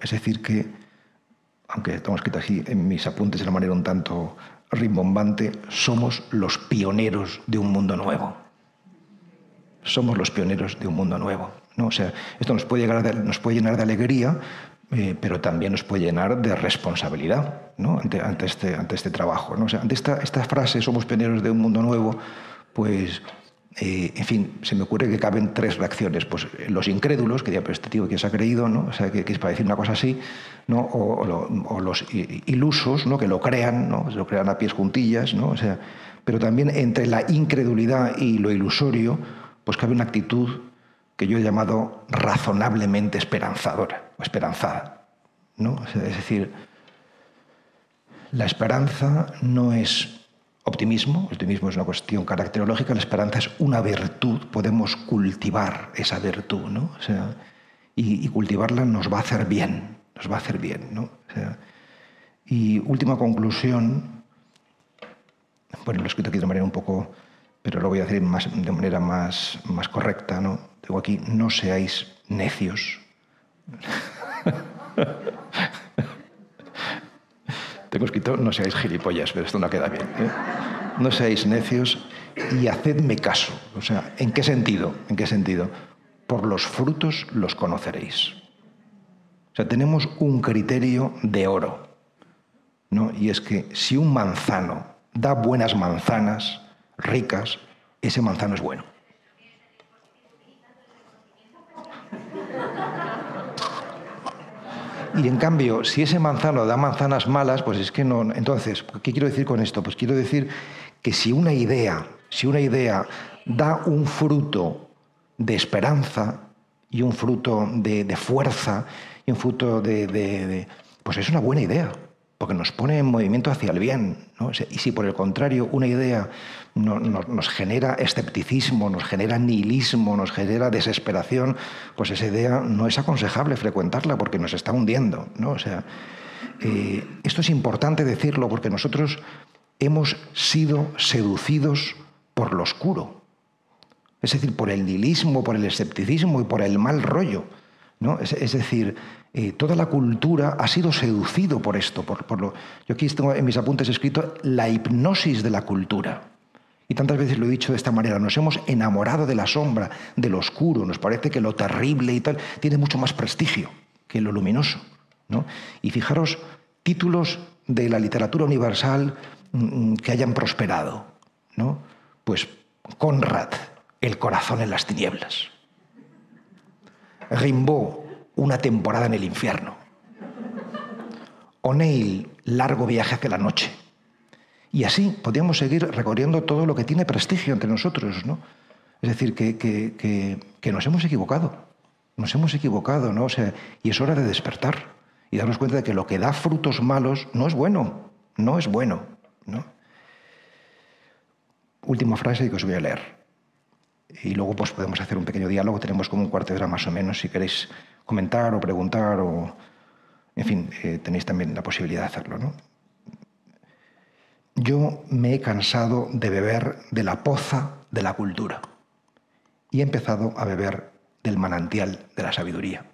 Es decir, que, aunque estamos escrito así en mis apuntes de una manera un tanto rimbombante, somos los pioneros de un mundo nuevo. Somos los pioneros de un mundo nuevo. ¿no? O sea, esto nos puede, llegar nos puede llenar de alegría, eh, pero también nos puede llenar de responsabilidad ¿no? ante, este, ante este trabajo. ¿no? O sea, ante esta, esta frase, somos pioneros de un mundo nuevo, pues eh, en fin, se me ocurre que caben tres reacciones. Pues los incrédulos, que digan, pero este tío que se ha creído, ¿no? O sea, que, es para decir una cosa así, ¿no? O, los ilusos, ¿no? Que lo crean, ¿no? Lo crean a pies juntillas, ¿no? O sea, pero también entre la incredulidad y lo ilusorio, pues cabe una actitud que yo he llamado razonablemente esperanzadora o esperanzada, ¿no? es decir, la esperanza no es optimismo, optimismo es una cuestión caracterológica, la esperanza es una virtud, podemos cultivar esa virtud, ¿no? O sea, y, cultivarla nos va a hacer bien, nos va a hacer bien, ¿no? y última conclusión, bueno, lo he escrito aquí de manera un poco, pero lo voy a decir de manera más, más correcta, ¿no? Tengo aquí, no seáis necios. [LAUGHS] Tengo escrito, no seáis gilipollas, pero esto no queda bien. ¿eh? No seáis necios y hacedme caso. O sea, ¿en qué sentido? ¿En qué sentido? Por los frutos los conoceréis. O sea, tenemos un criterio de oro. ¿no? Y es que si un manzano da buenas manzanas, ricas, ese manzano es bueno. Y en cambio, si ese manzano da manzanas malas, pues es que no. Entonces, ¿qué quiero decir con esto? Pues quiero decir que si una idea, si una idea da un fruto de esperanza y un fruto de, fuerza y un fruto de, Pues es una buena idea porque nos pone en movimiento hacia el bien. Y si por el contrario una idea nos genera escepticismo, nos genera nihilismo, nos genera desesperación, pues esa idea no es aconsejable frecuentarla porque nos está hundiendo. ¿no? O sea, eh, esto es importante decirlo porque nosotros hemos sido seducidos por lo oscuro, es decir, por el nihilismo, por el escepticismo y por el mal rollo. ¿No? es decir, eh, toda la cultura ha sido seducido por esto. Por, lo, yo aquí tengo en mis apuntes escrito la hipnosis de la cultura. Y tantas veces lo he dicho de esta manera, nos hemos enamorado de la sombra, de lo oscuro, nos parece que lo terrible y tal tiene mucho más prestigio que lo luminoso. ¿no? Y fijaros, títulos de la literatura universal mm, mm, que hayan prosperado. ¿no? Pues Conrad, El corazón en las tinieblas. Rimbaud, una temporada en el infierno. O'Neill, largo viaje hacia la noche. Y así podríamos seguir recorriendo todo lo que tiene prestigio entre nosotros, ¿no? Es decir, que, nos hemos equivocado, nos hemos equivocado, ¿no? O sea, y es hora de despertar y darnos cuenta de que lo que da frutos malos no es bueno, no es bueno, ¿no? Última frase que os voy a leer. Y luego pues podemos hacer un pequeño diálogo, tenemos como un cuarto de hora más o menos, si queréis comentar o preguntar o... En fin, eh, tenéis también la posibilidad de hacerlo. ¿no? Yo me he cansado de beber de la poza de la cultura y he empezado a beber del manantial de la sabiduría.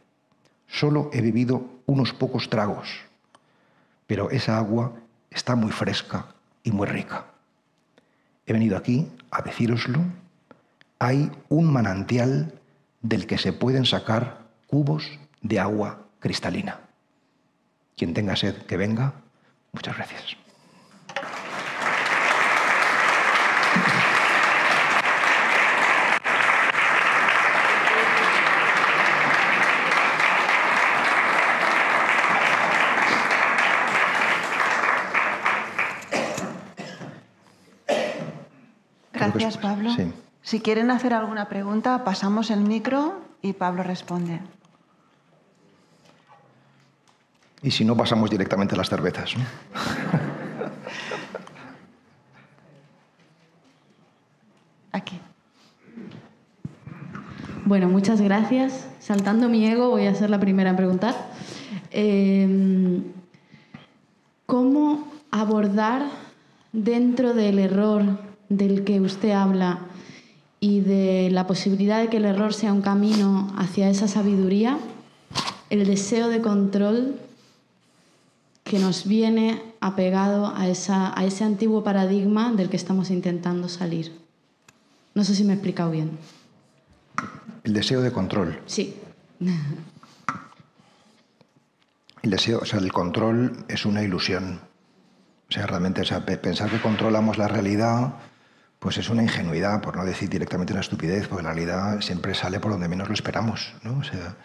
Solo he bebido unos pocos tragos, pero esa agua está muy fresca y muy rica. He venido aquí a decíroslo. Hay un manantial del que se pueden sacar cubos de agua cristalina. Quien tenga sed, que venga. Muchas gracias. Gracias, Pablo. Si quieren hacer alguna pregunta, pasamos el micro y Pablo responde. Y si no, pasamos directamente a las cervezas. [LAUGHS] Aquí. Bueno, muchas gracias. Saltando mi ego, voy a ser la primera en preguntar. Em, ¿Cómo abordar dentro del error del que usted habla y de la posibilidad de que el error sea un camino hacia esa sabiduría, el deseo de control que nos viene apegado a, esa, a ese antiguo paradigma del que estamos intentando salir. No sé si me he explicado bien. El deseo de control. Sí. [LAUGHS] El deseo, o sea, el control es una ilusión. O sea, realmente, pensar que controlamos la realidad, pues es una ingenuidad, por no decir directamente una estupidez, porque la realidad siempre sale por donde menos lo esperamos. ¿no? O sea,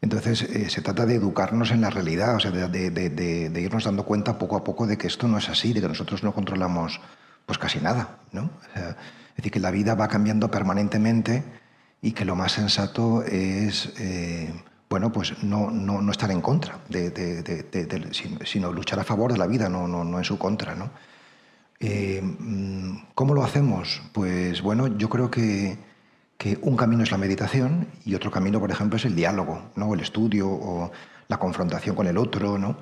entonces, eh, se trata de educarnos en la realidad, o sea, de, irnos dando cuenta poco a poco de que esto no es así, de que nosotros no controlamos pues casi nada. ¿no? es decir, que la vida va cambiando permanentemente y que lo más sensato es eh, bueno, pues no, no, no, estar en contra, sino luchar a favor de la vida, no, no en su contra. ¿no? Eh, mm, ¿Cómo lo hacemos? Pues bueno, yo creo que que un camino es la meditación y otro camino, por ejemplo, es el diálogo, ¿no? el estudio o la confrontación con el otro. ¿no?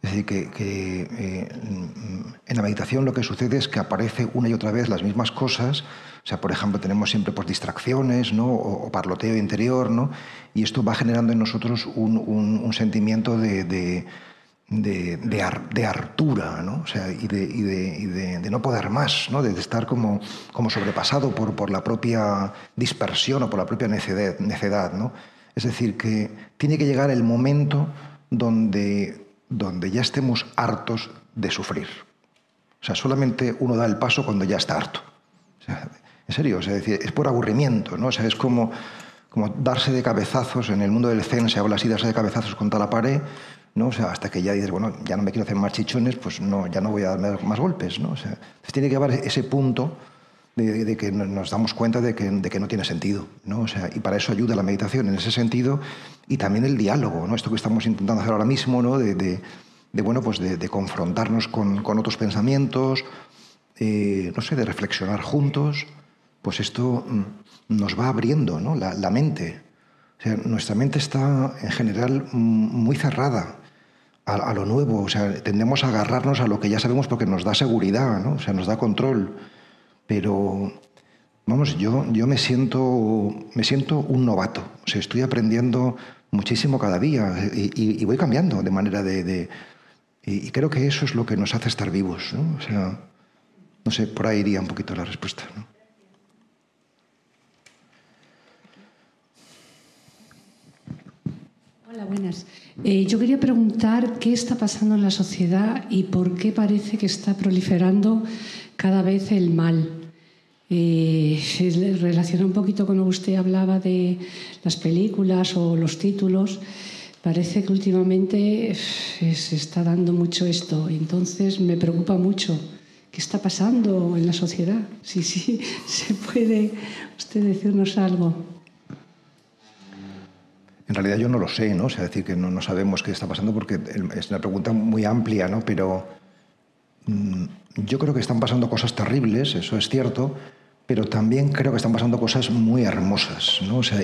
Es decir, que, eh, en la meditación lo que sucede es que aparece una y otra vez las mismas cosas. O sea, por ejemplo, tenemos siempre pues, distracciones ¿no? o, parloteo interior, ¿no? y esto va generando en nosotros un, sentimiento de de, de, hartura ¿no? o sea, y, de, y, de, no poder más, ¿no? de estar como, como sobrepasado por, por, la propia dispersión o por la propia necedad. necedad ¿no? Es decir, que tiene que llegar el momento donde, donde ya estemos hartos de sufrir. O sea, solamente uno da el paso cuando ya está harto. O sea, en serio, es decir, es por aburrimiento, ¿no? O sea, es como, como darse de cabezazos, en el mundo del zen se habla así, darse de cabezazos contra la pared, ¿no? O sea, hasta que ya dices, bueno, ya no me quiero hacer más chichones, pues no, ya no voy a darme más golpes, ¿no? O sea, tiene que haber ese punto de, que nos damos cuenta de que, de que, no tiene sentido, ¿no? O sea, y para eso ayuda la meditación en ese sentido y también el diálogo, ¿no? Esto que estamos intentando hacer ahora mismo, ¿no? De, de bueno, pues de, confrontarnos con, con, otros pensamientos, eh, no sé, de reflexionar juntos, pues esto mm, nos va abriendo, ¿no? La, la mente. O sea, nuestra mente está en general mm, muy cerrada a, lo nuevo, o sea, tendemos a agarrarnos a lo que ya sabemos porque nos da seguridad, ¿no? o sea, nos da control. Pero, vamos, yo, yo me, siento, me siento un novato, o sea, estoy aprendiendo muchísimo cada día y, voy cambiando de manera de... y, creo que eso es lo que nos hace estar vivos, ¿no? O sea, no sé, por ahí iría un poquito la respuesta. Hola, buenas. Eh, yo quería preguntar qué está pasando en la sociedad y por qué parece que está proliferando cada vez el mal. Eh, se relaciona un poquito con lo que usted hablaba de las películas o los títulos. Parece que últimamente eh, se está dando mucho esto. Entonces me preocupa mucho. ¿Qué está pasando en la sociedad? Sí, sí, [LAUGHS] se puede usted decirnos algo. En realidad yo no lo sé, ¿no? O sea, decir que no, no sabemos qué está pasando porque es una pregunta muy amplia, ¿no? Pero mm, yo creo que están pasando cosas terribles, eso es cierto, pero también creo que están pasando cosas muy hermosas, ¿no? O sea,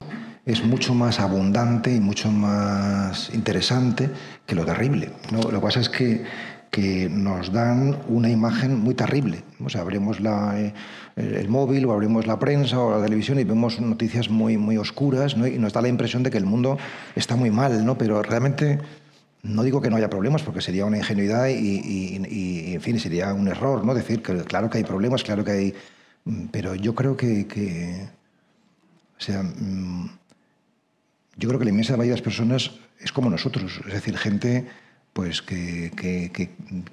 es mucho más abundante y mucho más interesante que lo terrible. ¿no? Lo que pasa es que que nos dan una imagen muy terrible. O sea, abrimos la, eh, el móvil o abrimos la prensa o la televisión y vemos noticias muy, muy oscuras ¿no? y nos da la impresión de que el mundo está muy mal, ¿no? pero realmente no digo que no haya problemas porque sería una ingenuidad y, y, en fin, sería un error ¿no? decir que claro que hay problemas, claro que hay... Pero yo creo que, que o sea, mm, yo creo que la inmensa mayoría de las personas es como nosotros, es decir, gente pues que,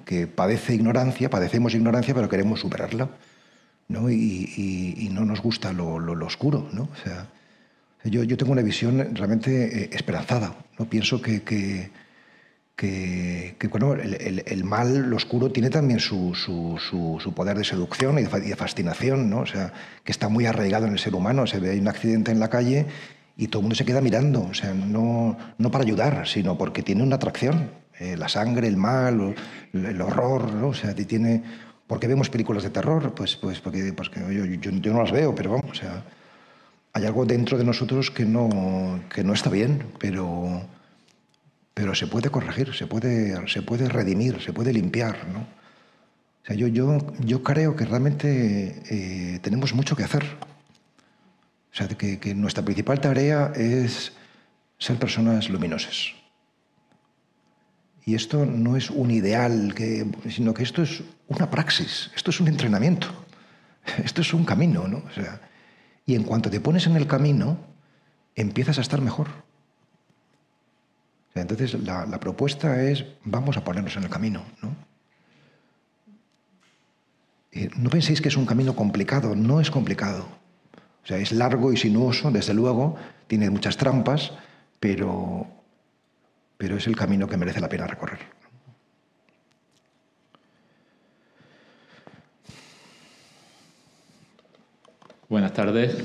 que, padece ignorancia, padecemos ignorancia, pero queremos superarla, ¿no? Y, no nos gusta lo, lo, oscuro, ¿no? O sea, yo, yo, tengo una visión realmente eh, esperanzada, ¿no? Pienso que, que, bueno, el, el, mal, lo oscuro, tiene también su, su, su, poder de seducción y de, fascinación, ¿no? O sea, que está muy arraigado en el ser humano. Se ve un accidente en la calle y todo el mundo se queda mirando, o sea, no, no para ayudar, sino porque tiene una atracción. Eh, la sangre, el mal, el horror, ¿no? O sea, tiene... ¿Por qué vemos películas de terror? Pues, pues porque, pues yo, yo, no las veo, pero vamos, o sea, hay algo dentro de nosotros que no, que no está bien, pero, pero se puede corregir, se puede, se puede redimir, se puede limpiar, ¿no? O sea, yo, yo, yo creo que realmente eh, tenemos mucho que hacer. O sea, que, que nuestra principal tarea es ser personas luminosas. Y esto no es un ideal, sino que esto es una praxis, esto es un entrenamiento, esto es un camino. ¿no? sea, y en cuanto te pones en el camino, empiezas a estar mejor. entonces la, propuesta es, vamos a ponernos en el camino. ¿no? Eh, no penséis que es un camino complicado, no es complicado. O sea, es largo y sinuoso, desde luego, tiene muchas trampas, pero, pero es el camino que merece la pena recorrer. Buenas tardes.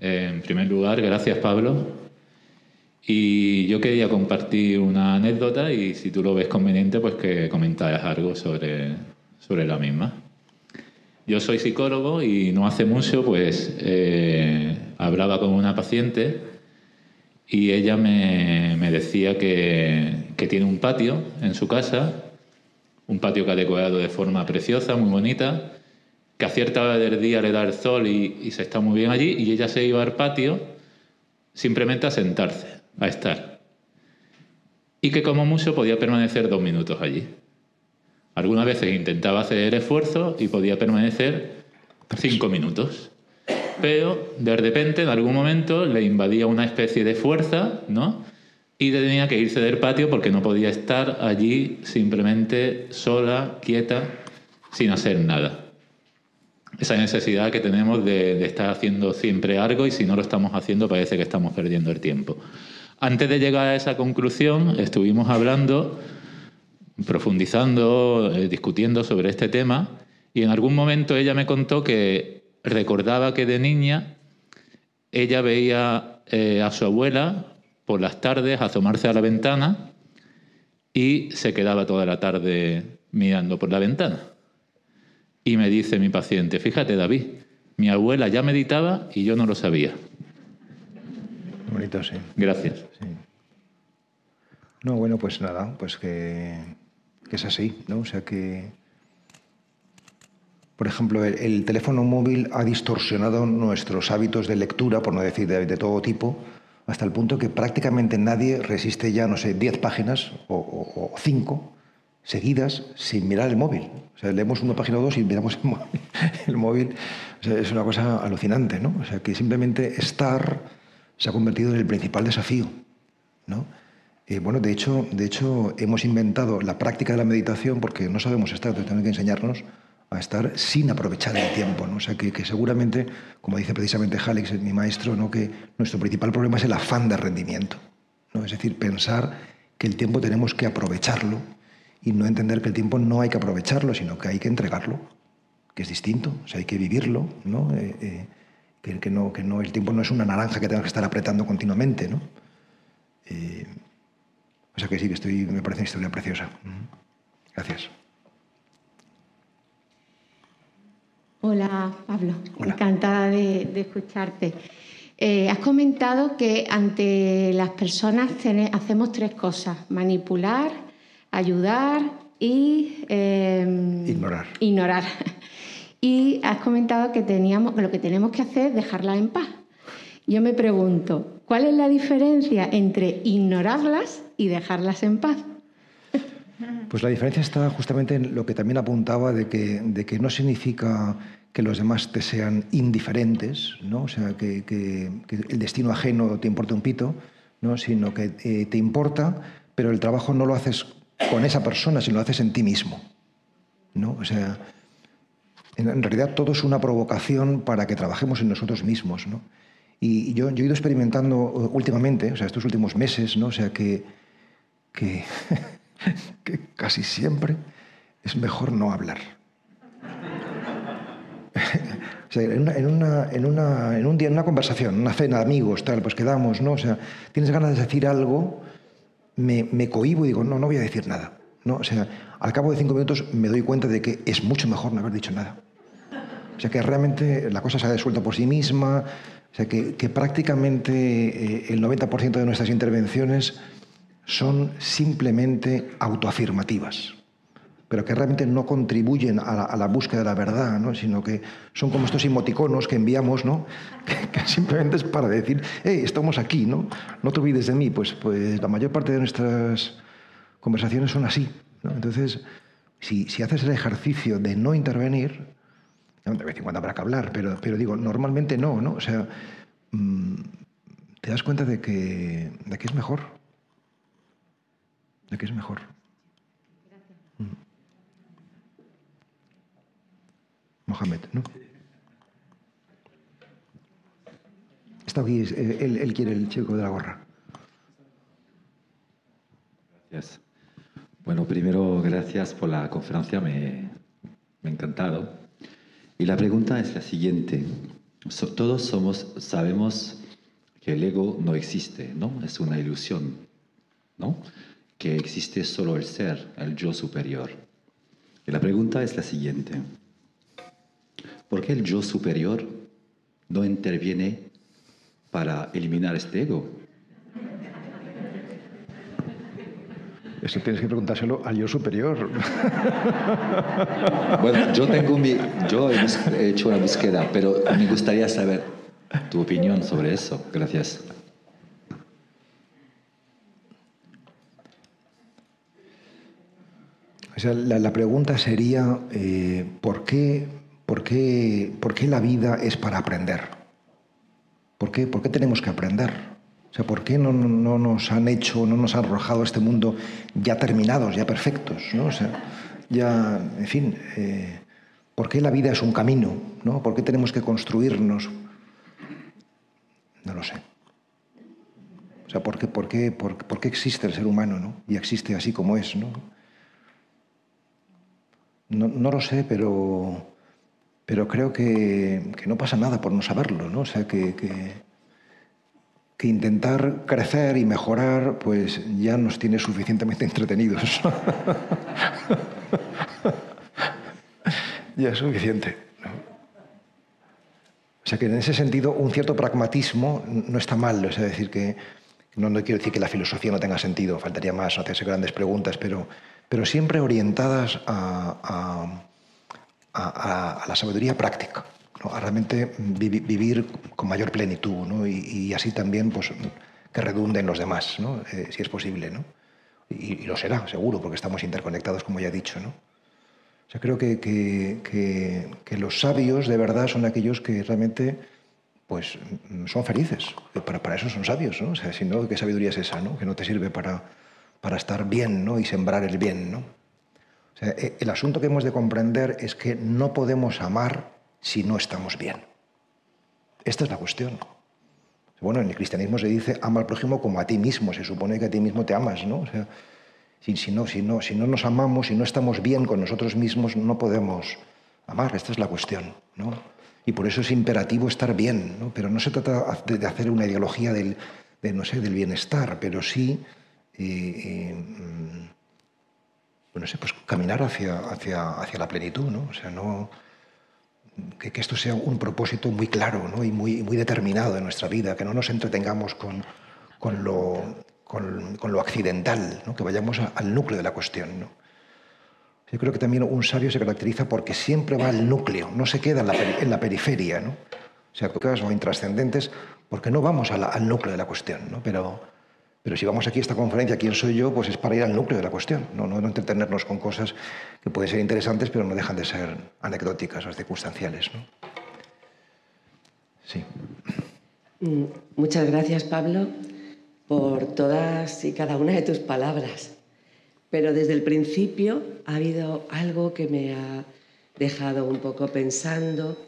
En primer lugar, gracias Pablo. Y yo quería compartir una anécdota y si tú lo ves conveniente, pues que comentaras algo sobre, sobre la misma. Yo soy psicólogo y no hace mucho pues eh, hablaba con una paciente y ella me, decía que, tiene un patio en su casa, un patio que ha decorado de forma preciosa, muy bonita, que a cierta hora del día le da el sol y, y se está muy bien allí y ella se iba al patio simplemente a sentarse, a estar. Y que como mucho podía permanecer dos minutos allí. Algunas veces intentaba hacer esfuerzo y podía permanecer cinco minutos. Pero de repente, en algún momento, le invadía una especie de fuerza, ¿no? Y tenía que irse del patio porque no podía estar allí simplemente sola, quieta, sin hacer nada. Esa necesidad que tenemos de, de estar haciendo siempre algo y si no lo estamos haciendo parece que estamos perdiendo el tiempo. Antes de llegar a esa conclusión, estuvimos hablando profundizando, eh, discutiendo sobre este tema, y en algún momento ella me contó que recordaba que de niña ella veía eh, a su abuela por las tardes asomarse a la ventana y se quedaba toda la tarde mirando por la ventana. Y me dice mi paciente, fíjate David, mi abuela ya meditaba y yo no lo sabía. Bonito, sí. Gracias. No, bueno, pues nada, pues que que es así, ¿no? O sea que, por ejemplo, el, teléfono móvil ha distorsionado nuestros hábitos de lectura, por no decir de, todo tipo, hasta el punto que prácticamente nadie resiste ya, no sé, 10 páginas o 5 seguidas sin mirar el móvil. O sea, leemos una página o dos y miramos el móvil. [LAUGHS] el móvil es una cosa alucinante, ¿no? O sea, que simplemente estar se ha convertido en el principal desafío, ¿no? Eh, bueno, de hecho, de hecho, hemos inventado la práctica de la meditación porque no sabemos estar, entonces tenemos que enseñarnos a estar sin aprovechar el tiempo. ¿no? O sea, que, seguramente, como dice precisamente Alex, mi maestro, ¿no? que nuestro principal problema es el afán de rendimiento. ¿no? Es decir, pensar que el tiempo tenemos que aprovecharlo y no entender que el tiempo no hay que aprovecharlo, sino que hay que entregarlo, que es distinto, o sea, hay que vivirlo, ¿no? Eh, eh, que, que, no, que no, el tiempo no es una naranja que tengas que estar apretando continuamente. ¿no? O sea que sí, que estoy, me parece una historia preciosa. Gracias. Hola, Pablo. Encantada de, escucharte. Eh, has comentado que ante las personas hacemos tres cosas: manipular, ayudar y em, ignorar. ignorar. [LAUGHS] Y has comentado que, teníamos, que lo que tenemos que hacer es dejarlas en paz. Yo me pregunto, ¿cuál es la diferencia entre ignorarlas y dejarlas en paz? Pues la diferencia está justamente en lo que también apuntaba de que, no significa que los demás te sean indiferentes, ¿no? o sea, que, el destino ajeno te importe un pito, ¿no? sino que eh, te importa, pero el trabajo no lo haces con esa persona, sino lo haces en ti mismo. ¿no? O sea, en, realidad todo es una provocación para que trabajemos en nosotros mismos. Y yo, he ido experimentando uh, últimamente, o sea, estos últimos meses, ¿no? O sea, que, [LAUGHS] [LAUGHS] casi siempre es mejor no hablar. [LAUGHS] o sea, en, una, en, una, en, una, en, un día, en una conversación, una cena de amigos, tal, pues quedamos, ¿no? O sea, tienes ganas de decir algo, me, me cohibo y digo, no, no voy a decir nada. ¿no? O sea, al cabo de cinco minutos me doy cuenta de que es mucho mejor no haber dicho nada. O sea, que realmente la cosa se ha desuelto por sí misma, o sea, que, prácticamente eh, el 90% de nuestras intervenciones son simplemente autoafirmativas, pero que realmente no contribuyen a la, búsqueda de la verdad, ¿no? sino que son como estos emoticonos que enviamos, ¿no? [LAUGHS] que, simplemente es para decir, hey, estamos aquí, ¿no? no te olvides de mí. Pues, pues la mayor parte de nuestras conversaciones son así. Entonces, si, si haces el ejercicio de no intervenir, de vez en cuando habrá que hablar, pero, pero digo, normalmente no, ¿no? O sea, mm, te das cuenta de que, de que es mejor. De que es mejor. Gracias. Mohamed, ¿no? Está aquí, eh, él, él quiere el chico de la gorra. Gracias. Bueno, primero, gracias por la conferencia, me, me ha encantado. Y la pregunta es la siguiente. Todos somos, sabemos que el ego no existe, ¿no? Es una ilusión, ¿no? Que existe solo el ser, el yo superior. Y la pregunta es la siguiente. ¿Por qué el yo superior no interviene para eliminar este ego? Eso tienes que preguntárselo al yo superior. [LAUGHS] Bueno, yo tengo mi, yo he, hecho una búsqueda, pero me gustaría saber tu opinión sobre eso. Gracias. Sea, la, pregunta sería, eh, ¿por, qué, por, qué, ¿por qué la vida es para aprender? ¿Por qué, por qué tenemos que aprender? O sea, ¿por qué no, no- no nos han hecho, no nos han arrojado a este mundo ya terminados, ya perfectos? ¿no? O sea, ya, en fin, eh, ¿por qué la vida es un camino? ¿no? ¿Por qué tenemos que construirnos? No lo sé. O sea, ¿por qué, por qué, por qué existe el ser humano? ¿no? Y existe así como es, ¿no? No, lo sé, pero, pero creo que, que no pasa nada por no saberlo, ¿no? O sea, que, que, intentar crecer y mejorar, pues ya nos tiene suficientemente entretenidos. [LAUGHS] ya es suficiente. O sea que en ese sentido un cierto pragmatismo no está mal, o sea, decir que no, no quiero decir que la filosofía no tenga sentido, faltaría más hacerse grandes preguntas, pero, pero siempre orientadas a, a- a- a la sabiduría práctica, ¿no? a realmente vivi- vivir con mayor plenitud ¿no? y, y así también pues, que redunde en los demás, ¿no? Eh, si es posible. ¿no? Y, y lo será, seguro, porque estamos interconectados, como ya he dicho. ¿no? O sea, creo que, que- que- que los sabios de verdad son aquellos que realmente pues, son felices. Para, para eso son sabios. ¿no? O sea, si no, ¿qué sabiduría es esa? ¿no? Que no te sirve para, para estar bien ¿no? y sembrar el bien. ¿no? Eh, el asunto que hemos de comprender es que no podemos amar si no estamos bien. Esta es la cuestión. Bueno, en el cristianismo se dice ama al prójimo como a ti mismo. Se supone que a ti mismo te amas, ¿no? O sea, si, no, si, no, si no nos amamos, si no estamos bien con nosotros mismos, no podemos amar. Esta es la cuestión, ¿no? Y por eso es imperativo estar bien, ¿no? Pero no se trata de hacer una ideología del, de, no sé, del bienestar, pero sí, eh, eh, mm, no sé, pues caminar hacia, hacia, hacia la plenitud, ¿no? O sea, no que, que esto sea un propósito muy claro ¿no? y muy, muy determinado en nuestra vida, que no nos entretengamos con, con, lo, con, con lo accidental, ¿no? que vayamos a- al núcleo de la cuestión. ¿no? Yo creo que también un sabio se caracteriza porque siempre va al núcleo, no se queda en la, en la periferia, ¿no? o sea, cosas o intrascendentes, porque no vamos a la- al núcleo de la cuestión. ¿no? Pero, pero si vamos aquí a esta conferencia, ¿quién soy yo? Pues es para ir al núcleo de la cuestión, no, no, no entretenernos con cosas que pueden ser interesantes, pero no dejan de ser anecdóticas o circunstanciales. ¿no? Sí. Mm, Muchas gracias, Pablo, por todas y cada una de tus palabras. Pero desde el principio ha habido algo que me ha dejado un poco pensando,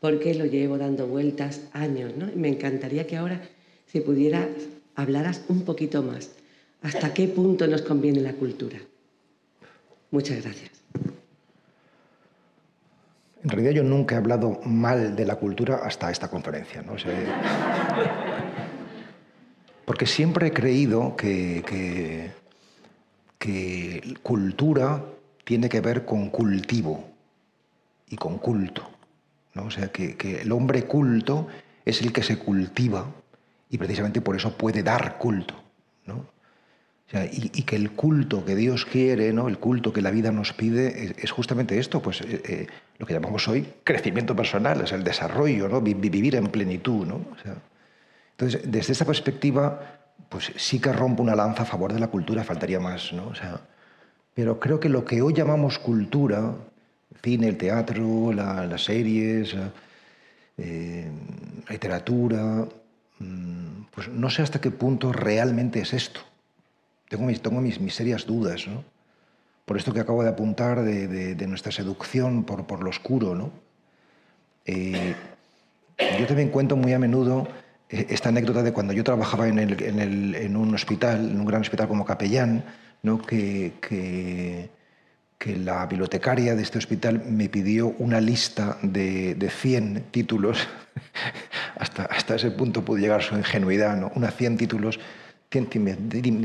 porque lo llevo dando vueltas años, ¿no? Y me encantaría que ahora, si pudieras, hablaras un poquito más. ¿Hasta qué punto nos conviene la cultura? Muchas gracias. En realidad yo nunca he hablado mal de la cultura hasta esta conferencia. ¿no? Porque siempre he creído que, que, que cultura tiene que ver con cultivo y con culto. ¿no? O sea, que, que el hombre culto es el que se cultiva y precisamente por eso puede dar culto. ¿no? O sea, y, que el culto que Dios quiere, ¿no? el culto que la vida nos pide, es, justamente esto, pues eh, eh, lo que llamamos hoy crecimiento personal, es el desarrollo, ¿no? Vi- vi- vivir en plenitud. ¿no? O sea, entonces, desde esta perspectiva, pues sí que rompo una lanza a favor de la cultura, faltaría más. ¿no? O sea, pero creo que lo que hoy llamamos cultura, cine, el teatro, la- las series, eh, eh, la literatura, pues no sé hasta qué punto realmente es esto. Tengo mis, tengo mis, mis serias dudas, ¿no? Por esto que acabo de apuntar de, nuestra seducción por, por lo oscuro, ¿no? Eh, yo también cuento muy a menudo eh, esta anécdota de cuando yo trabajaba en, el, en, un hospital, en un gran hospital como capellán, ¿no? que, que, la bibliotecaria de este hospital me pidió una lista de, de 100 títulos, [LAUGHS] hasta, hasta ese punto pudo llegar su ingenuidad, ¿no? unas 100 títulos, 100,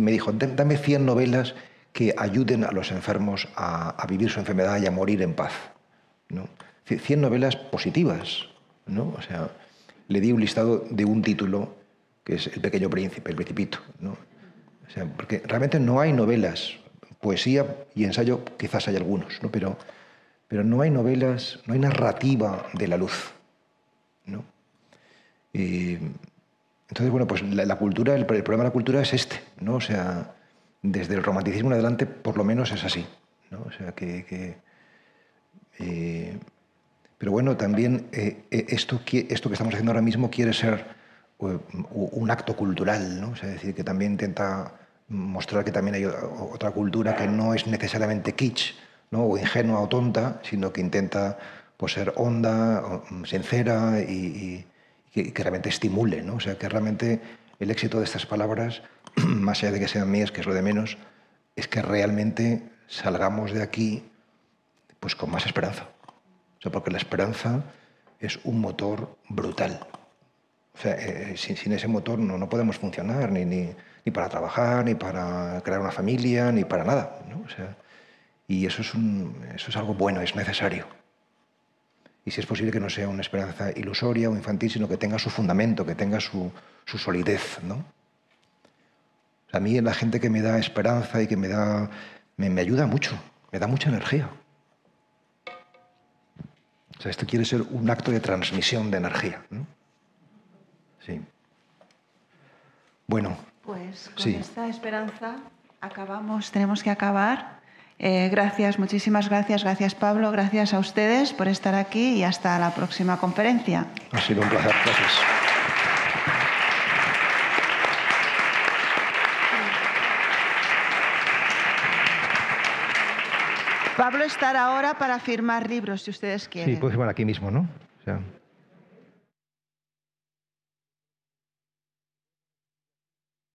me dijo, dame 100 novelas que ayuden a los enfermos a, vivir su enfermedad y a morir en paz. ¿no? 100 novelas positivas, ¿no? O sea, le di un listado de un título, que es El pequeño príncipe, El principito. ¿no? O sea, porque realmente no hay novelas, poesía y ensayo quizás hay algunos, ¿no? pero, pero no hay novelas, no hay narrativa de la luz. ¿no? Y, entonces, bueno, pues la, la cultura, el, el, problema de la cultura es este, ¿no? O sea, desde el romanticismo en adelante, por lo menos es así, ¿no? O sea, que... que eh, pero bueno, también eh, eh esto, esto que estamos haciendo ahora mismo quiere ser uh, un acto cultural, ¿no? O sea, es decir, que también intenta mostrar que también hay otra cultura que no es necesariamente kitsch, ¿no? o ingenua o tonta, sino que intenta pues, ser honda, sincera y, que, realmente estimule. ¿no? O sea, que realmente el éxito de estas palabras, [CLEARS THROAT] más allá de que sean mías, que es lo de menos, es que realmente salgamos de aquí pues, con más esperanza. O sea, porque la esperanza es un motor brutal. O sea, eh, sin, sin, ese motor no, no podemos funcionar, ni, ni, ni, para trabajar, ni para crear una familia, ni para nada. ¿no? O sea, y eso es, un, eso es algo bueno, es necesario. Y si es posible que no sea una esperanza ilusoria o infantil, sino que tenga su fundamento, que tenga su, su solidez. ¿no? A mí la gente que me da esperanza y que me da... me, me ayuda mucho, me da mucha energía. O sea, esto quiere ser un acto de transmisión de energía. ¿no? Sí. Bueno. Pues con sí. esta esperanza acabamos, tenemos que acabar. Eh, gracias, muchísimas gracias, gracias Pablo, gracias a ustedes por estar aquí y hasta la próxima conferencia. Ha sido un placer, gracias. Pablo estará ahora para firmar libros, si ustedes quieren. Sí, puede firmar aquí mismo, ¿no? O sea...